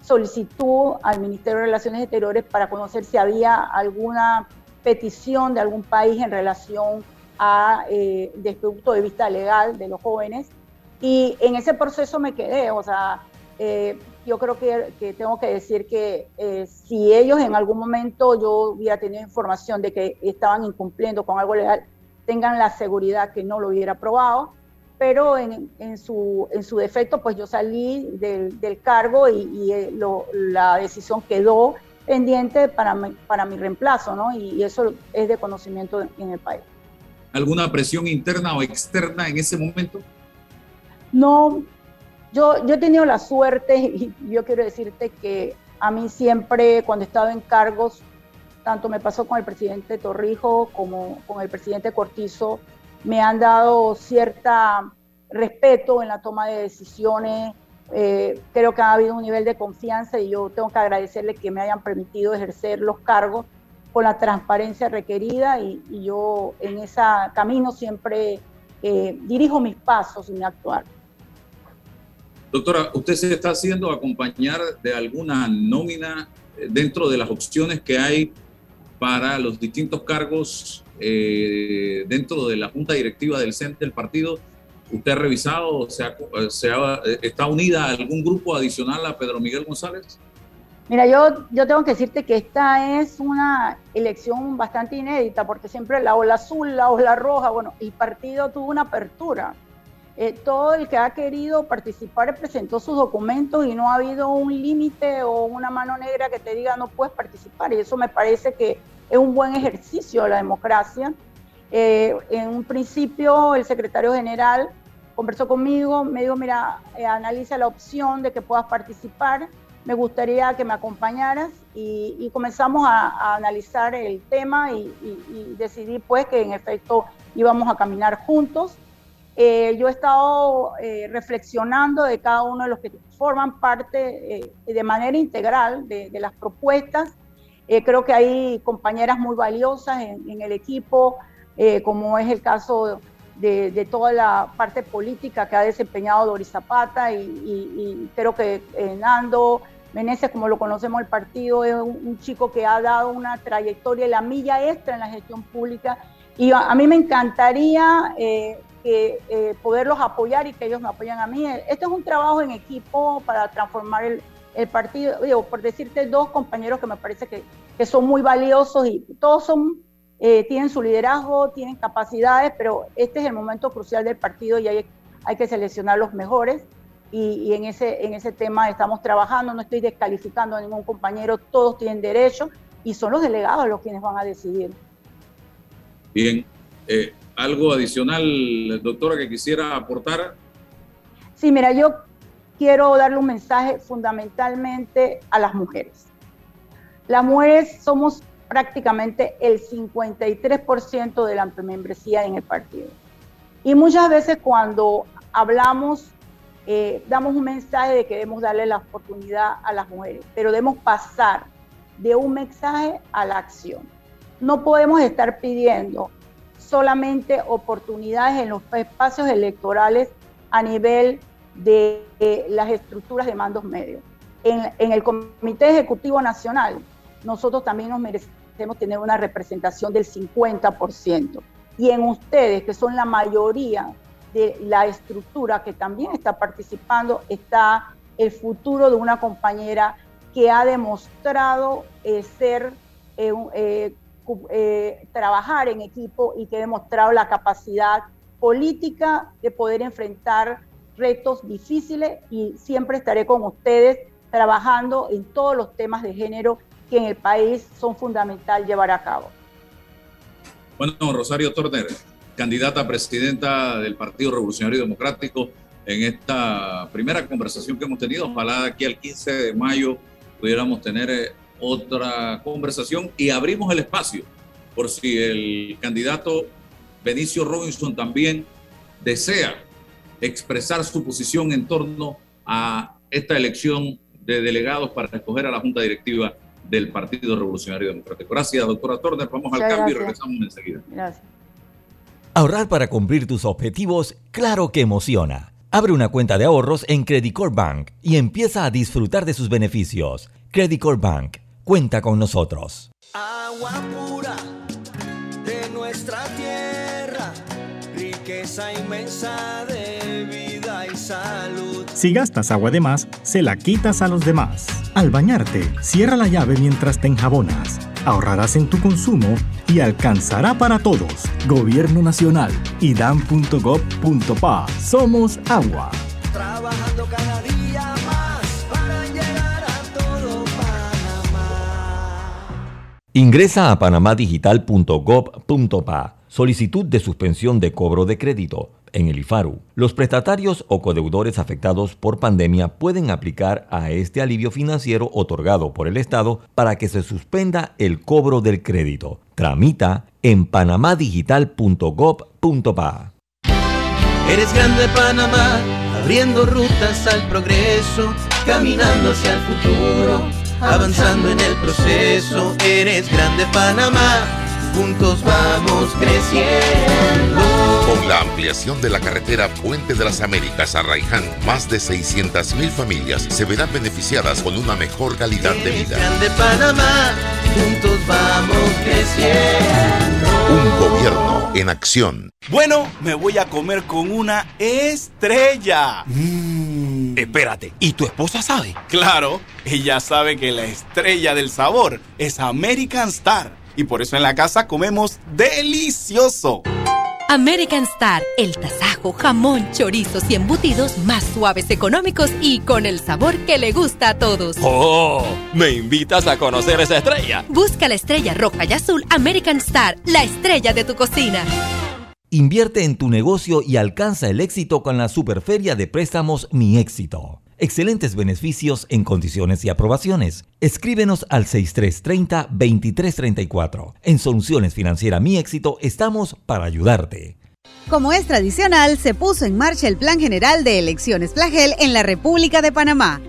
solicitud al Ministerio de Relaciones Exteriores para conocer si había alguna petición de algún país en relación a, desde el punto de vista legal de los jóvenes. Y en ese proceso me quedé, o sea, yo creo que, tengo que decir que eh, si ellos en algún momento yo hubiera tenido información de que estaban incumpliendo con algo legal, tengan la seguridad que no lo hubiera probado, pero en, su, en su defecto, pues yo salí del, del cargo y, eh, la decisión quedó pendiente para mi, para mi reemplazo, ¿no? Y, eso es de conocimiento en el país. ¿Alguna presión interna o externa en ese momento? No, yo, yo he tenido la suerte y yo quiero decirte que a mí siempre cuando he estado en cargos, tanto me pasó con el presidente Torrijo como con el presidente Cortizo, me han dado cierta respeto en la toma de decisiones. Eh, creo que ha habido un nivel de confianza y yo tengo que agradecerle que me hayan permitido ejercer los cargos con la transparencia requerida y, yo en ese camino siempre eh, dirijo mis pasos y mi actuar. Doctora, ¿usted se está haciendo acompañar de alguna nómina eh, dentro de las opciones que hay para los distintos cargos eh, dentro de la junta directiva del CEN del partido? ¿Usted ha revisado, se, eh, está unida a algún grupo adicional a Pedro Miguel González? Mira, yo, yo tengo que decirte que esta es una elección bastante inédita porque siempre la ola azul, la ola roja, bueno, el partido tuvo una apertura eh, todo el que ha querido participar presentó sus documentos y no ha habido un límite o una mano negra que te diga no puedes participar. Y eso me parece que es un buen ejercicio de la democracia. Eh, en un principio el secretario general conversó conmigo, me dijo, mira, eh, analiza la opción de que puedas participar, me gustaría que me acompañaras y, comenzamos a, analizar el tema y, y decidí pues que en efecto íbamos a caminar juntos. Eh, yo he estado eh, reflexionando de cada uno de los que forman parte eh, de manera integral de, las propuestas. creo que hay compañeras muy valiosas en, el equipo, como es el caso de, toda la parte política que ha desempeñado Doris Zapata y, creo que Nando Meneses, como lo conocemos el partido, es un, chico que ha dado una trayectoria y la milla extra en la gestión pública. Y a, mí me encantaría que eh, poderlos apoyar y que ellos me apoyen a mí. Este es un trabajo en equipo para transformar el, el partido. Digo, por decirte dos compañeros que me parece que, que son muy valiosos y todos son, eh, tienen su liderazgo, tienen capacidades, pero este es el momento crucial del partido y hay, hay que seleccionar los mejores. Y, y, en, ese, en ese tema estamos trabajando, no estoy descalificando a ningún compañero, todos tienen derecho y son los delegados los quienes van a decidir. Bien, eh, ¿Algo adicional, doctora, que quisiera aportar? Sí, mira, yo quiero darle un mensaje fundamentalmente a las mujeres. Las mujeres somos prácticamente el 53% de la membresía en el partido. Y muchas veces cuando hablamos, eh, damos un mensaje de que debemos darle la oportunidad a las mujeres, pero debemos pasar de un mensaje a la acción. No podemos estar pidiendo solamente oportunidades en los espacios electorales a nivel de, las estructuras de mandos medios. En, el Comité Ejecutivo Nacional, nosotros también nos merecemos tener una representación del 50%. Y en ustedes, que son la mayoría de la estructura que también está participando, está el futuro de una compañera que ha demostrado eh, ser eh, eh, trabajar en equipo y que he demostrado la capacidad política de poder enfrentar retos difíciles y siempre estaré con ustedes trabajando en todos los temas de género que en el país son fundamental llevar a cabo. Bueno, Rosario Torner, candidata a presidenta del Partido Revolucionario Democrático, en esta primera conversación que hemos tenido, ojalá aquí al 15 de mayo pudiéramos tener eh, otra conversación y abrimos el espacio por si el candidato Benicio Robinson también desea expresar su posición en torno a esta elección de delegados para escoger a la Junta Directiva del Partido Revolucionario Democrático. Gracias, doctora Turner. Vamos al cambio y regresamos enseguida. Gracias. Ahorrar para cumplir tus objetivos, claro que emociona. Abre una cuenta de ahorros en Credit Bank y empieza a disfrutar de sus beneficios. Credit Bank cuenta con nosotros. Agua pura de nuestra tierra, riqueza inmensa de vida y salud. Si gastas agua de más, se la quitas a los demás. Al bañarte, cierra la llave mientras te enjabonas. Ahorrarás en tu consumo y alcanzará para todos. Gobierno Nacional y dan.gov.pa. Somos agua. Trabajando cada día más para llegar a todo Panamá. Ingresa a panamadigital.gov.pa. Solicitud de suspensión de cobro de crédito. En el IFARU, los prestatarios o codeudores afectados por pandemia pueden aplicar a este alivio financiero otorgado por el Estado para que se suspenda el cobro del crédito. Tramita en panamadigital.gov.pa. Eres grande Panamá, abriendo rutas al progreso, caminando hacia el futuro, avanzando en el proceso. Eres grande Panamá, juntos vamos creciendo. Con la ampliación de la carretera Puente de las Américas a Raiján, más de 600.000 familias se verán beneficiadas con una mejor calidad de vida. grande Panamá, juntos vamos creciendo. Un gobierno en acción. Bueno, me voy a comer con una estrella. Espérate, ¿y tu esposa sabe? Claro, ella sabe que la estrella del sabor es American Star. Y por eso en la casa comemos delicioso. American Star, el tasajo, jamón, chorizos y embutidos más suaves, económicos y con el sabor que le gusta a todos. ¡Oh! ¿Me invitas a conocer esa estrella? Busca la estrella roja y azul American Star, la estrella de tu cocina. Invierte en tu negocio y alcanza el éxito con la Superferia de Préstamos Mi Éxito. Excelentes beneficios en condiciones y aprobaciones. Escríbenos al 6330-2334. En Soluciones Financieras Mi Éxito estamos para ayudarte. Como es tradicional, se puso en marcha el Plan General de Elecciones Plagel en la República de Panamá.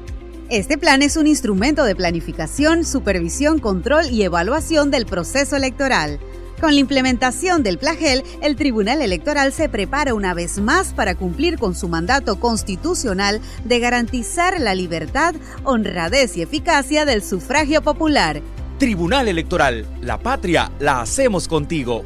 Este plan es un instrumento de planificación, supervisión, control y evaluación del proceso electoral. Con la implementación del Plagel, el Tribunal Electoral se prepara una vez más para cumplir con su mandato constitucional de garantizar la libertad, honradez y eficacia del sufragio popular. Tribunal Electoral, la patria la hacemos contigo.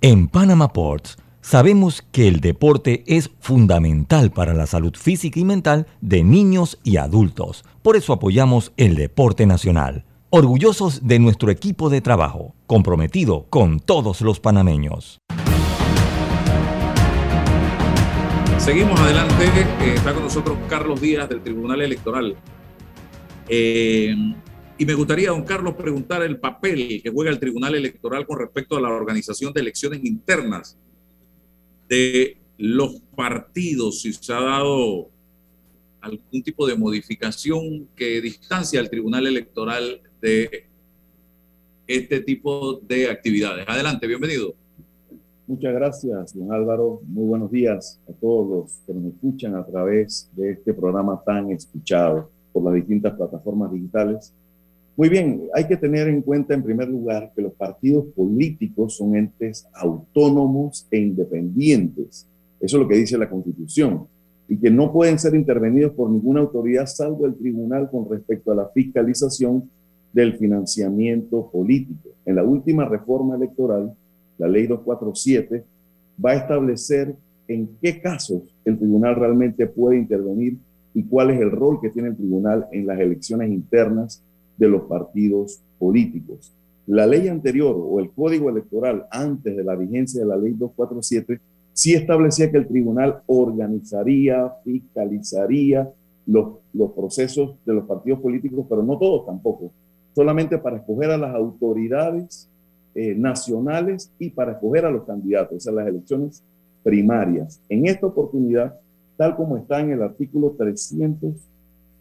En Panama Ports sabemos que el deporte es fundamental para la salud física y mental de niños y adultos. Por eso apoyamos el deporte nacional. Orgullosos de nuestro equipo de trabajo, comprometido con todos los panameños. Seguimos adelante. Eh, está con nosotros Carlos Díaz del Tribunal Electoral. Eh, y me gustaría, don Carlos, preguntar el papel que juega el Tribunal Electoral con respecto a la organización de elecciones internas de los partidos, si se ha dado algún tipo de modificación que distancia al Tribunal Electoral de este tipo de actividades. Adelante, bienvenido. Muchas gracias, don Álvaro. Muy buenos días a todos los que nos escuchan a través de este programa tan escuchado por las distintas plataformas digitales. Muy bien, hay que tener en cuenta en primer lugar que los partidos políticos son entes autónomos e independientes. Eso es lo que dice la Constitución. Y que no pueden ser intervenidos por ninguna autoridad salvo el tribunal con respecto a la fiscalización del financiamiento político. En la última reforma electoral, la ley 247 va a establecer en qué casos el tribunal realmente puede intervenir y cuál es el rol que tiene el tribunal en las elecciones internas de los partidos políticos. La ley anterior o el código electoral antes de la vigencia de la ley 247 sí establecía que el tribunal organizaría, fiscalizaría los, los procesos de los partidos políticos, pero no todos tampoco, solamente para escoger a las autoridades eh, nacionales y para escoger a los candidatos, o sea, las elecciones primarias. En esta oportunidad, tal como está en el artículo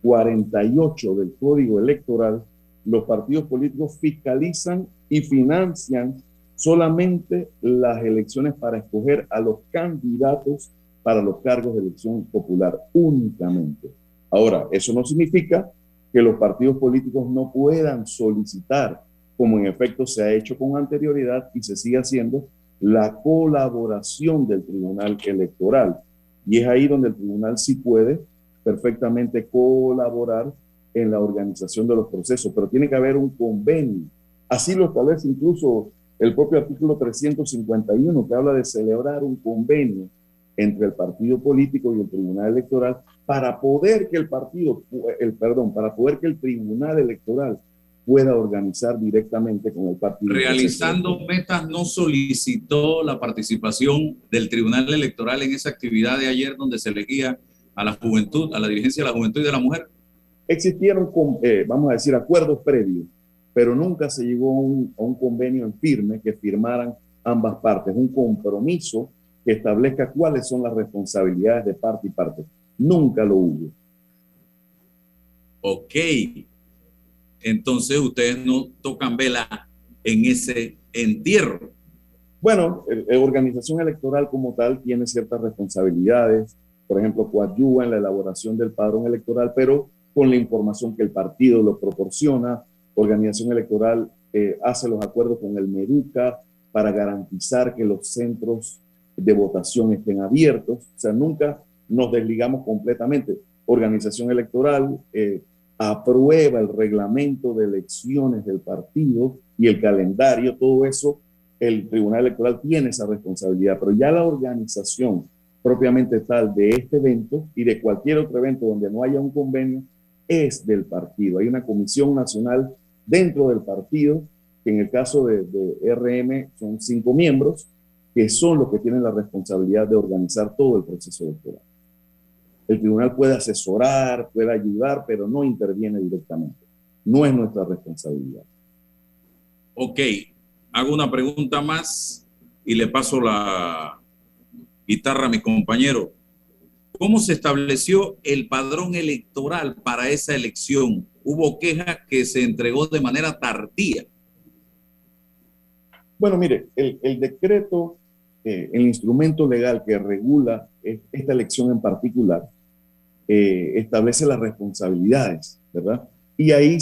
348 del Código Electoral, los partidos políticos fiscalizan y financian solamente las elecciones para escoger a los candidatos para los cargos de elección popular únicamente. Ahora, eso no significa que los partidos políticos no puedan solicitar, como en efecto se ha hecho con anterioridad y se sigue haciendo, la colaboración del Tribunal Electoral. Y es ahí donde el Tribunal sí puede perfectamente colaborar en la organización de los procesos, pero tiene que haber un convenio. Así lo establece incluso el propio artículo 351, que habla de celebrar un convenio entre el partido político y el tribunal electoral para poder que el partido, el perdón, para poder que el tribunal electoral pueda organizar directamente con el partido. Realizando metas no solicitó la participación del tribunal electoral en esa actividad de ayer donde se elegía a la juventud, a la dirigencia de la juventud y de la mujer. Existieron, eh, vamos a decir, acuerdos previos, pero nunca se llegó a un, a un convenio en firme que firmaran ambas partes, un compromiso que establezca cuáles son las responsabilidades de parte y parte. Nunca lo hubo. Ok. Entonces ustedes no tocan vela en ese entierro. Bueno, la organización electoral como tal tiene ciertas responsabilidades, por ejemplo, coadyuva en la elaboración del padrón electoral, pero con la información que el partido lo proporciona. Organización electoral eh, hace los acuerdos con el MEDUCA para garantizar que los centros de votación estén abiertos, o sea, nunca nos desligamos completamente. Organización electoral eh, aprueba el reglamento de elecciones del partido y el calendario, todo eso, el Tribunal Electoral tiene esa responsabilidad, pero ya la organización propiamente tal de este evento y de cualquier otro evento donde no haya un convenio es del partido. Hay una comisión nacional dentro del partido, que en el caso de, RM son cinco miembros, que son los que tienen la responsabilidad de organizar todo el proceso electoral. El tribunal puede asesorar, puede ayudar, pero no interviene directamente. No es nuestra responsabilidad. Ok, hago una pregunta más y le paso la guitarra mi compañero. ¿Cómo se estableció el padrón electoral para esa elección? Hubo queja que se entregó de manera tardía. Bueno, mire, el, decreto eh, el instrumento legal que regula esta elección en particular eh, establece las responsabilidades, ¿verdad? Y ahí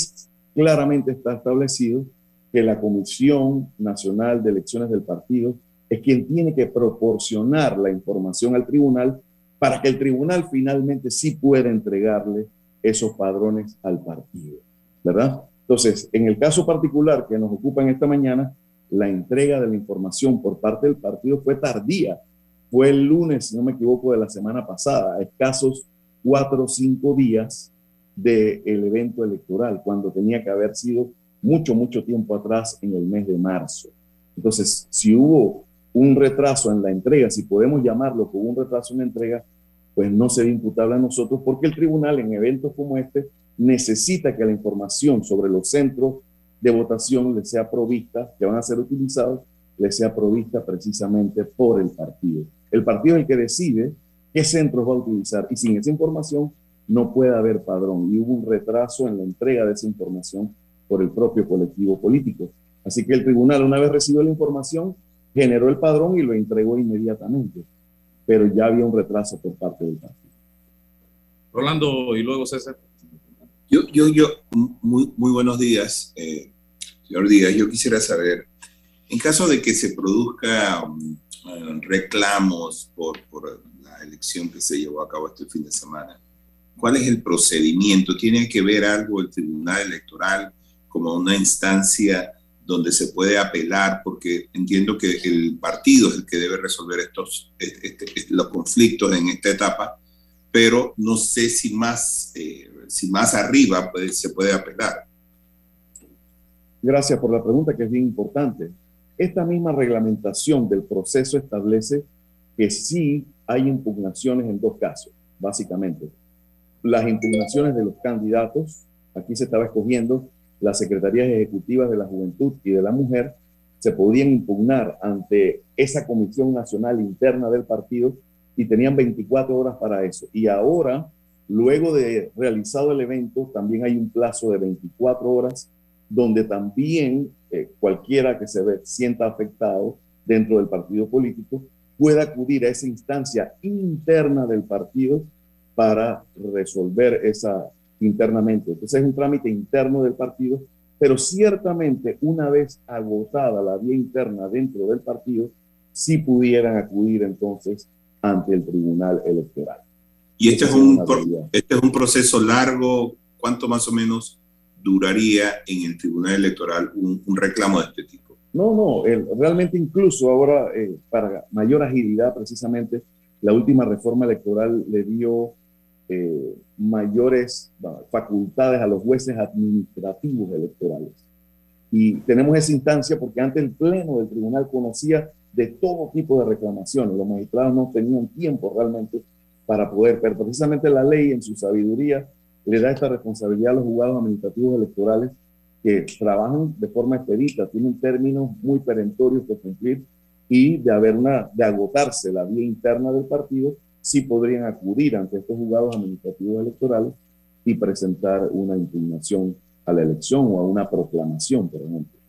claramente está establecido que la Comisión Nacional de Elecciones del partido es quien tiene que proporcionar la información al tribunal para que el tribunal finalmente sí pueda entregarle esos padrones al partido, ¿verdad? Entonces, en el caso particular que nos ocupa en esta mañana, la entrega de la información por parte del partido fue tardía. Fue el lunes, si no me equivoco, de la semana pasada, a escasos cuatro o cinco días del evento electoral, cuando tenía que haber sido mucho, mucho tiempo atrás en el mes de marzo. Entonces, si hubo un retraso en la entrega, si podemos llamarlo como un retraso en la entrega, pues no se ve imputable a nosotros porque el tribunal en eventos como este necesita que la información sobre los centros de votación les sea provista, que van a ser utilizados, les sea provista precisamente por el partido. El partido es el que decide qué centros va a utilizar y sin esa información no puede haber padrón. Y hubo un retraso en la entrega de esa información por el propio colectivo político. Así que el tribunal, una vez recibió la información, generó el padrón y lo entregó inmediatamente. Pero ya había un retraso por parte del partido. Rolando y luego César. Yo, yo, yo, muy, muy buenos días. Eh, Señor Díaz, yo quisiera saber, en caso de que se produzca um, eh, reclamos por, por, la elección que se llevó a cabo este fin de semana, ¿cuál es el procedimiento? ¿Tiene que ver algo el Tribunal Electoral como una instancia donde se puede apelar? Porque entiendo que el partido es el que debe resolver estos, este, los conflictos en esta etapa, pero no sé si más, eh, si más arriba se puede apelar. Gracias por la pregunta, que es bien importante. Esta misma reglamentación del proceso establece que sí hay impugnaciones en dos casos, básicamente. Las impugnaciones de los candidatos, aquí se estaba escogiendo las secretarías ejecutivas de la juventud y de la mujer, se podían impugnar ante esa comisión nacional interna del partido y tenían 24 horas para eso. Y ahora, luego de realizado el evento, también hay un plazo de 24 horas donde también eh, cualquiera que se ve, sienta afectado dentro del partido político pueda acudir a esa instancia interna del partido para resolver esa internamente. Entonces es un trámite interno del partido, pero ciertamente una vez agotada la vía interna dentro del partido, sí pudieran acudir entonces ante el Tribunal Electoral. Y este es, un, este es un proceso largo, ¿cuánto más o menos duraría en el Tribunal Electoral un, reclamo de este tipo? No, no, realmente incluso ahora, eh, para mayor agilidad precisamente, la última reforma electoral le dio eh, mayores facultades a los jueces administrativos electorales. Y tenemos esa instancia porque antes el Pleno del Tribunal conocía de todo tipo de reclamaciones. Los magistrados no tenían tiempo realmente para poder, pero precisamente la ley en su sabiduría le da esta responsabilidad a los juzgados administrativos electorales que trabajan de forma expedita, tienen términos muy perentorios que cumplir y de haber una, de agotarse la vía interna del partido, sí podrían acudir ante estos juzgados administrativos electorales y presentar una impugnación a la elección o a una proclamación, por ejemplo.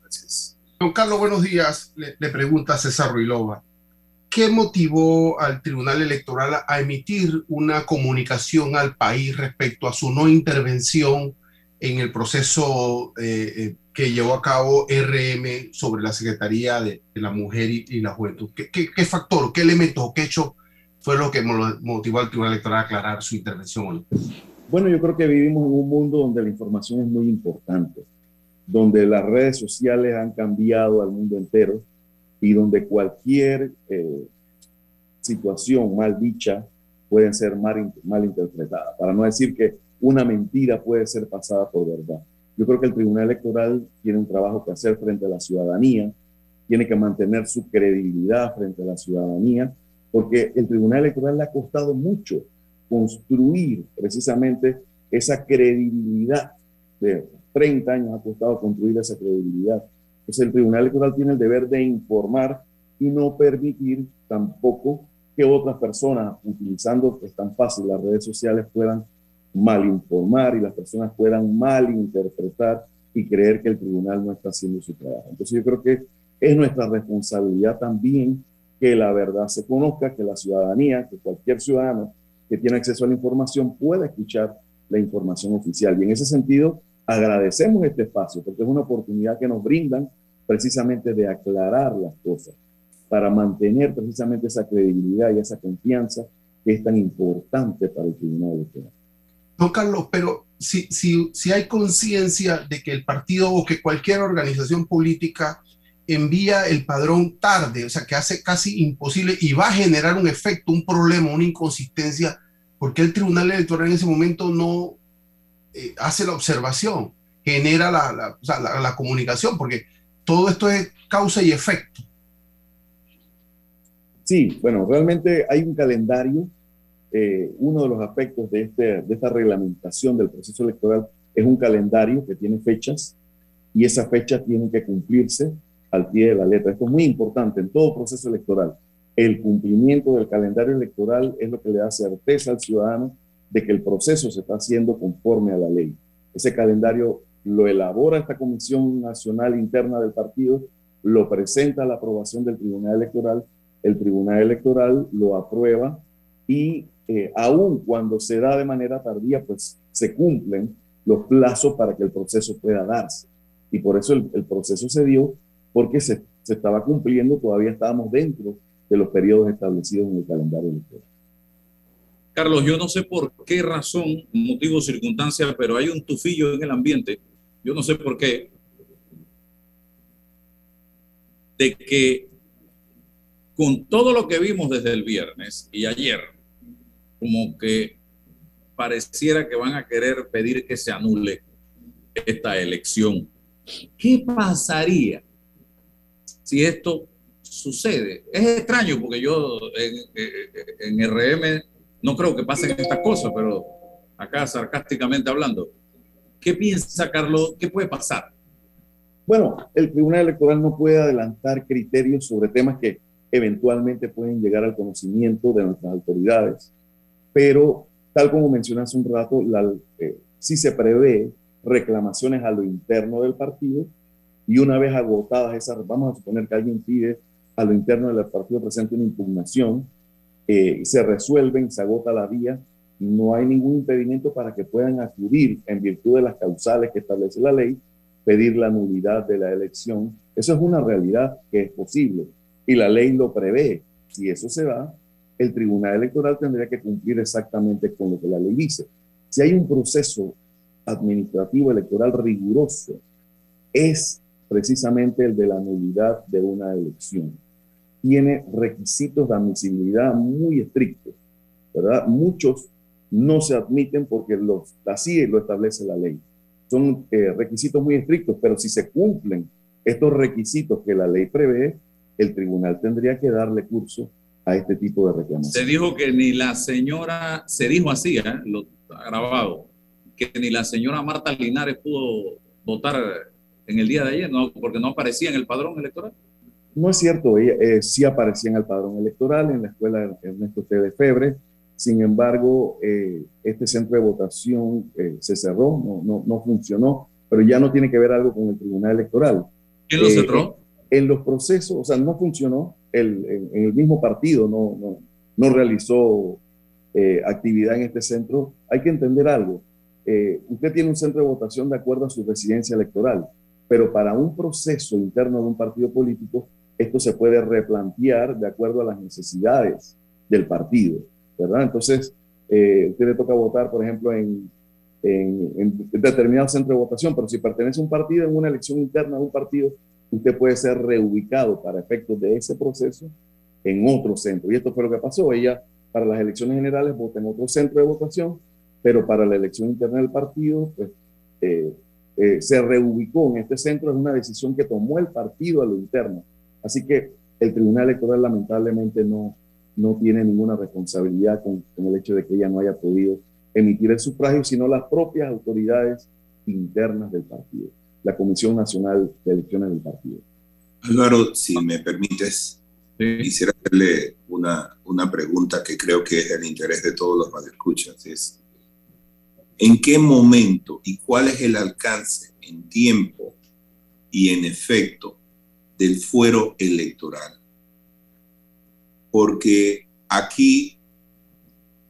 Gracias. Don Carlos, buenos días. Le, pregunta César Ruilova. ¿Qué motivó al Tribunal Electoral a emitir una comunicación al país respecto a su no intervención en el proceso eh, eh, que llevó a cabo RM sobre la Secretaría de, la Mujer y, la Juventud? ¿Qué, ¿Qué, factor, qué elemento qué hecho fue lo que motivó al Tribunal Electoral a aclarar su intervención? Bueno, yo creo que vivimos en un mundo donde la información es muy importante, donde las redes sociales han cambiado al mundo entero y donde cualquier eh, situación mal dicha puede ser mal, mal interpretada, para no decir que una mentira puede ser pasada por verdad. Yo creo que el Tribunal Electoral tiene un trabajo que hacer frente a la ciudadanía, tiene que mantener su credibilidad frente a la ciudadanía, porque el Tribunal Electoral le ha costado mucho construir precisamente esa credibilidad. De 30 años ha costado construir esa credibilidad. Entonces el Tribunal Electoral tiene el deber de informar y no permitir tampoco que otras personas, utilizando, es tan fácil, las redes sociales puedan mal informar y las personas puedan mal interpretar y creer que el tribunal no está haciendo su trabajo. Entonces yo creo que es nuestra responsabilidad también que la verdad se conozca, que la ciudadanía, que cualquier ciudadano que tiene acceso a la información pueda escuchar la información oficial. Y en ese sentido, agradecemos este espacio porque es una oportunidad que nos brindan precisamente de aclarar las cosas para mantener precisamente esa credibilidad y esa confianza que es tan importante para el Tribunal Electoral. Don Carlos, pero si, si, si hay conciencia de que el partido o que cualquier organización política envía el padrón tarde, o sea, que hace casi imposible y va a generar un efecto, un problema, una inconsistencia, porque el Tribunal Electoral en ese momento no eh, hace la observación, genera la, la, la, comunicación, porque todo esto es causa y efecto. Sí, bueno, realmente hay un calendario eh, uno de los aspectos de, este, de esta reglamentación del proceso electoral es un calendario que tiene fechas y esas fechas tienen que cumplirse al pie de la letra. Esto es muy importante en todo proceso electoral. El cumplimiento del calendario electoral es lo que le da certeza al ciudadano de que el proceso se está haciendo conforme a la ley. Ese calendario lo elabora esta Comisión Nacional Interna del partido, lo presenta a la aprobación del Tribunal Electoral, el Tribunal Electoral lo aprueba y eh, aun cuando se da de manera tardía, pues se cumplen los plazos para que el proceso pueda darse. Y por eso el, proceso se dio, porque se, se, estaba cumpliendo, todavía estábamos dentro de los periodos establecidos en el calendario electoral. Carlos, yo no sé por qué razón, motivo, circunstancia, pero hay un tufillo en el ambiente, yo no sé por qué, de que con todo lo que vimos desde el viernes y ayer, como que pareciera que van a querer pedir que se anule esta elección. ¿Qué pasaría si esto sucede? Es extraño porque yo en, en RM no creo que pasen estas cosas, pero acá sarcásticamente hablando, ¿qué piensa Carlos? ¿Qué puede pasar? Bueno, el Tribunal Electoral no puede adelantar criterios sobre temas que eventualmente pueden llegar al conocimiento de nuestras autoridades pero tal como mencioné hace un rato, la, eh, si se prevé reclamaciones a lo interno del partido y una vez agotadas esas, vamos a suponer que alguien pide a lo interno del partido presenta una impugnación, eh, se resuelven, se agota la vía, no hay ningún impedimento para que puedan acudir en virtud de las causales que establece la ley, pedir la nulidad de la elección. Eso es una realidad que es posible y la ley lo prevé. Si eso se da, el Tribunal Electoral tendría que cumplir exactamente con lo que la ley dice. Si hay un proceso administrativo electoral riguroso, es precisamente el de la nulidad de una elección. Tiene requisitos de admisibilidad muy estrictos, ¿verdad? Muchos no se admiten porque los, así lo establece la ley. Son eh, requisitos muy estrictos, pero si se cumplen estos requisitos que la ley prevé, el tribunal tendría que darle curso a este tipo de reclamación. Se dijo que ni la señora, se dijo así, ¿eh? lo grabado, que ni la señora Marta Linares pudo votar en el día de ayer, ¿no? porque no aparecía en el padrón electoral. No es cierto, ella eh, sí aparecía en el padrón electoral en la escuela Ernesto T. de Febre. Sin embargo, eh, este centro de votación eh, se cerró, no, no, no, funcionó, pero ya no tiene que ver algo con el Tribunal Electoral. ¿Quién lo cerró? En, los procesos, o sea, no funcionó, el, en, el mismo partido no, no, realizó actividad en este centro. Hay que entender algo. usted tiene un centro de votación de acuerdo a su residencia electoral pero para un proceso interno de un partido político, esto se puede replantear de acuerdo a las necesidades del partido, ¿verdad? Entonces, eh, usted le toca votar, por ejemplo, en, en, determinado centro de votación, pero si pertenece a un partido, en una elección interna de un partido, usted puede ser reubicado para efectos de ese proceso en otro centro. Y esto fue lo que pasó. Ella, para las elecciones generales, vota en otro centro de votación, pero para la elección interna del partido, pues eh, eh, se reubicó en este centro es una decisión que tomó el partido a lo interno. Así que el Tribunal Electoral lamentablemente no, no tiene ninguna responsabilidad con, con, el hecho de que ella no haya podido emitir el sufragio, sino las propias autoridades internas del partido, la Comisión Nacional de Elecciones del partido. Álvaro, si me permites, quisiera hacerle una, una pregunta que creo que es el interés de todos los radioescuchas. Es, en qué momento y cuál es el alcance en tiempo y en efecto del fuero electoral. Porque aquí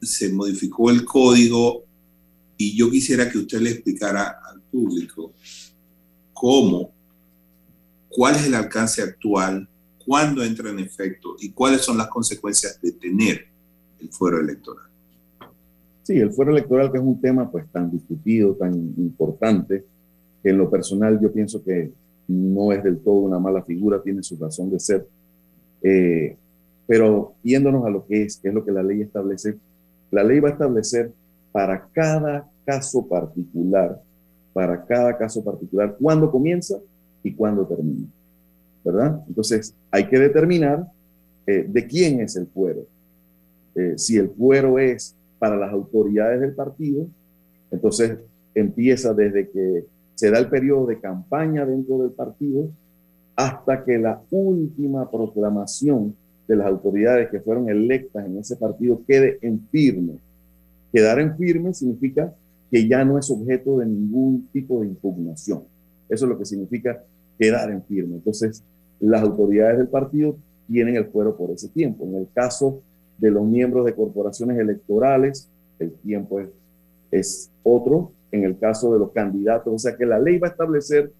se modificó el código y yo quisiera que usted le explicara al público cómo, cuál es el alcance actual, cuándo entra en efecto y cuáles son las consecuencias de tener el fuero electoral. Sí, el fuero electoral, que es un tema pues tan discutido, tan importante, que en lo personal yo pienso que no es del todo una mala figura, tiene su razón de ser. Eh, pero yéndonos a lo que es, que es lo que la ley establece, la ley va a establecer para cada caso particular, para cada caso particular, cuándo comienza y cuándo termina. ¿Verdad? Entonces, hay que determinar eh, de quién es el fuero. Eh, si el fuero es para las autoridades del partido. Entonces empieza desde que se da el periodo de campaña dentro del partido hasta que la última proclamación de las autoridades que fueron electas en ese partido quede en firme. Quedar en firme significa que ya no es objeto de ningún tipo de impugnación. Eso es lo que significa quedar en firme. Entonces, las autoridades del partido tienen el fuero por ese tiempo. En el caso de los miembros de corporaciones electorales, el tiempo es, otro en el caso de los candidatos, o sea que la ley va a establecer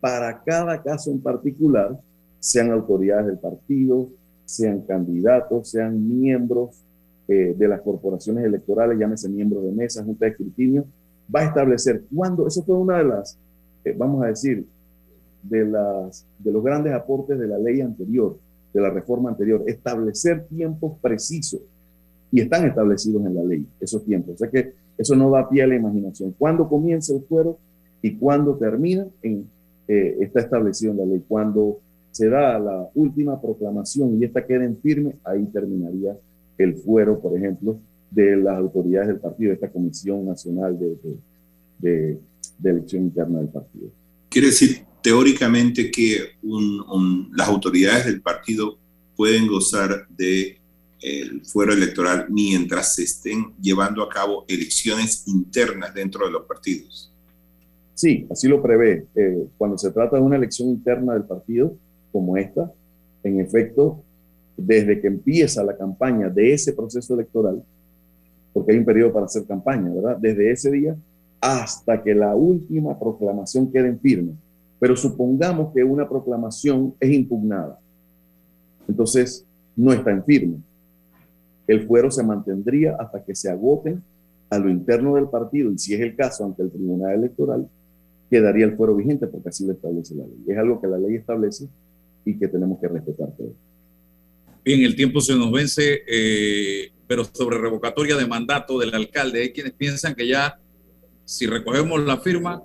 para cada caso en particular, sean autoridades del partido, sean candidatos, sean miembros eh, de las corporaciones electorales, llámese miembros de mesa, junta de escrutinio, va a establecer cuándo, eso fue una de las, eh, vamos a decir, de, las, de los grandes aportes de la ley anterior, de la reforma anterior, establecer tiempos precisos y están establecidos en la ley esos tiempos. O sea que eso no da pie a la imaginación. Cuando comienza el fuero y cuando termina, en, eh, está establecido en la ley. Cuando se da la última proclamación y esta queda en firme, ahí terminaría el fuero, por ejemplo, de las autoridades del partido, de esta Comisión Nacional de, de, de Elección Interna del partido. Quiere decir teóricamente que las autoridades del partido pueden gozar de el fuero electoral mientras se estén llevando a cabo elecciones internas dentro de los partidos. Sí, así lo prevé. Eh, cuando se trata de una elección interna del partido, como esta, en efecto, desde que empieza la campaña de ese proceso electoral, porque hay un periodo para hacer campaña, ¿verdad? Desde ese día hasta que la última proclamación quede en firme. Pero supongamos que una proclamación es impugnada. Entonces, no está en firme. El fuero se mantendría hasta que se agoten a lo interno del partido y si es el caso ante el Tribunal Electoral, quedaría el fuero vigente porque así lo establece la ley. Es algo que la ley establece y que tenemos que respetar todos. Bien, el tiempo se nos vence, eh, pero sobre revocatoria de mandato del alcalde, hay quienes piensan que ya, si recogemos la firma,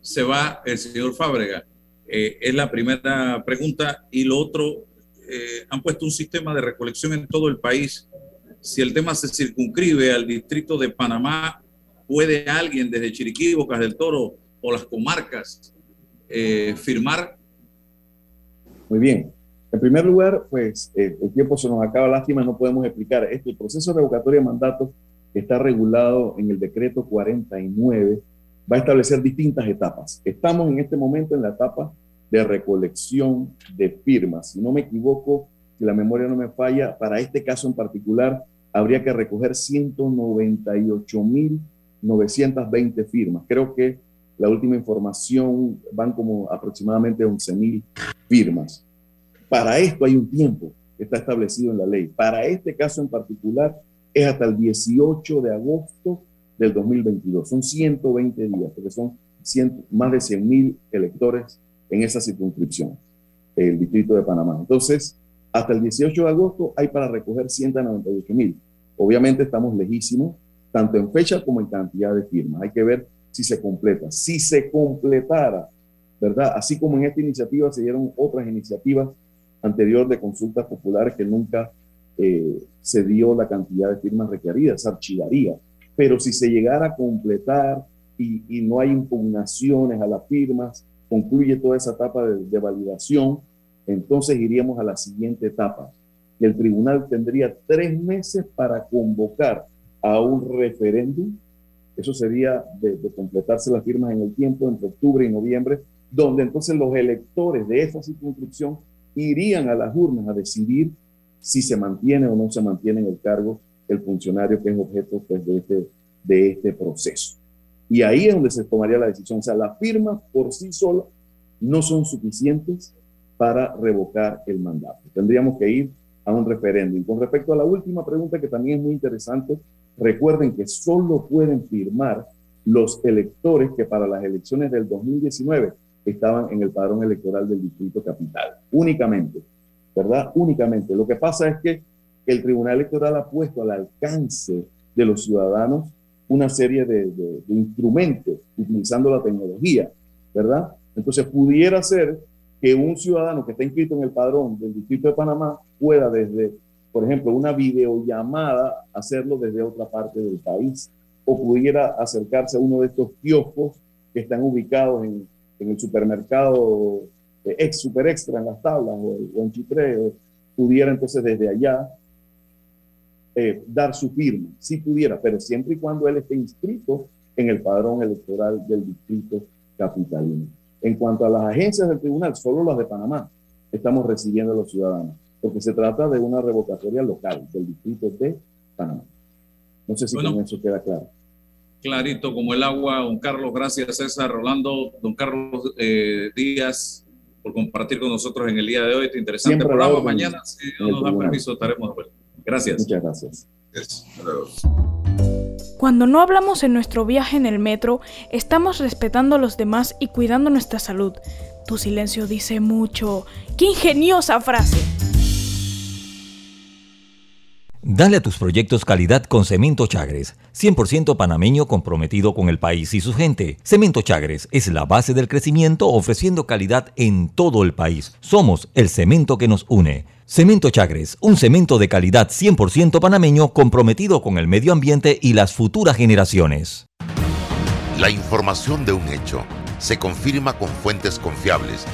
se va el señor Fábrega. Eh, es la primera pregunta. Y lo otro, eh, han puesto un sistema de recolección en todo el país. Si el tema se circunscribe al distrito de Panamá, ¿puede alguien desde Chiriquí, Bocas del Toro o las comarcas firmar muy bien. En primer lugar, pues eh, el tiempo se nos acaba, lástima, no podemos explicar. Este el proceso revocatorio de mandatos está regulado en el decreto 49, va a establecer distintas etapas. Estamos en este momento en la etapa de recolección de firmas. Si no me equivoco, si la memoria no me falla, para este caso en particular habría que recoger 198.920 firmas. Creo que la última información van como aproximadamente 11.000 firmas. Para esto hay un tiempo que está establecido en la ley. Para este caso en particular es hasta el 18 de agosto del 2022. Son 120 días, porque son más de 100.000 electores en esa circunscripción, el distrito de Panamá. Entonces, hasta el 18 de agosto hay para recoger 198.000. Obviamente estamos lejísimos, tanto en fecha como en cantidad de firmas. Hay que ver si se completa. Si se completara, ¿verdad? Así como en esta iniciativa se dieron otras iniciativas anterior de consultas populares que nunca eh, se dio la cantidad de firmas requeridas, se archivaría. Pero si se llegara a completar y, y, no hay impugnaciones a las firmas, concluye toda esa etapa de, de validación, entonces iríamos a la siguiente etapa. Y el tribunal tendría tres meses para convocar a un referéndum eso sería de, completarse las firmas en el tiempo, entre octubre y noviembre, donde entonces los electores de esa circunscripción irían a las urnas a decidir si se mantiene o no se mantiene en el cargo el funcionario que es objeto pues, de, este, de este proceso. Y ahí es donde se tomaría la decisión. O sea, las firmas por sí solas no son suficientes para revocar el mandato. Tendríamos que ir a un referéndum. Con respecto a la última pregunta, que también es muy interesante, Recuerden que solo pueden firmar los electores que para las elecciones del 2019 estaban en el padrón electoral del Distrito Capital. Únicamente, ¿verdad? Únicamente. Lo que pasa es que el Tribunal Electoral ha puesto al alcance de los ciudadanos una serie de, instrumentos utilizando la tecnología, ¿verdad? Entonces pudiera ser que un ciudadano que está inscrito en el padrón del Distrito de Panamá pueda desde por ejemplo, una videollamada, hacerlo desde otra parte del país, o pudiera acercarse a uno de estos kioscos que están ubicados en, el supermercado eh, ex super extra en las tablas o, en Chitré, pudiera entonces desde allá eh, dar su firma, si pudiera, pero siempre y cuando él esté inscrito en el padrón electoral del distrito capitalino. En cuanto a las agencias del tribunal, solo las de Panamá estamos recibiendo a los ciudadanos porque se trata de una revocatoria local del distrito de Panamá. No sé si con eso queda claro. Clarito como el agua, don Carlos, gracias César, Rolando, don Carlos eh, Díaz, por compartir con nosotros en el día de hoy este interesante programa. Mañana, si nos da permiso, estaremos de vuelta. Gracias. Muchas gracias. Cuando no hablamos en nuestro viaje en el metro, estamos respetando a los demás y cuidando nuestra salud. Tu silencio dice mucho. ¡Qué ingeniosa frase! Dale a tus proyectos calidad con Cemento Chagres, 100% panameño comprometido con el país y su gente. Cemento Chagres es la base del crecimiento ofreciendo calidad en todo el país. Somos el cemento que nos une. Cemento Chagres, un cemento de calidad 100% panameño comprometido con el medio ambiente y las futuras generaciones. La información de un hecho se confirma con fuentes confiables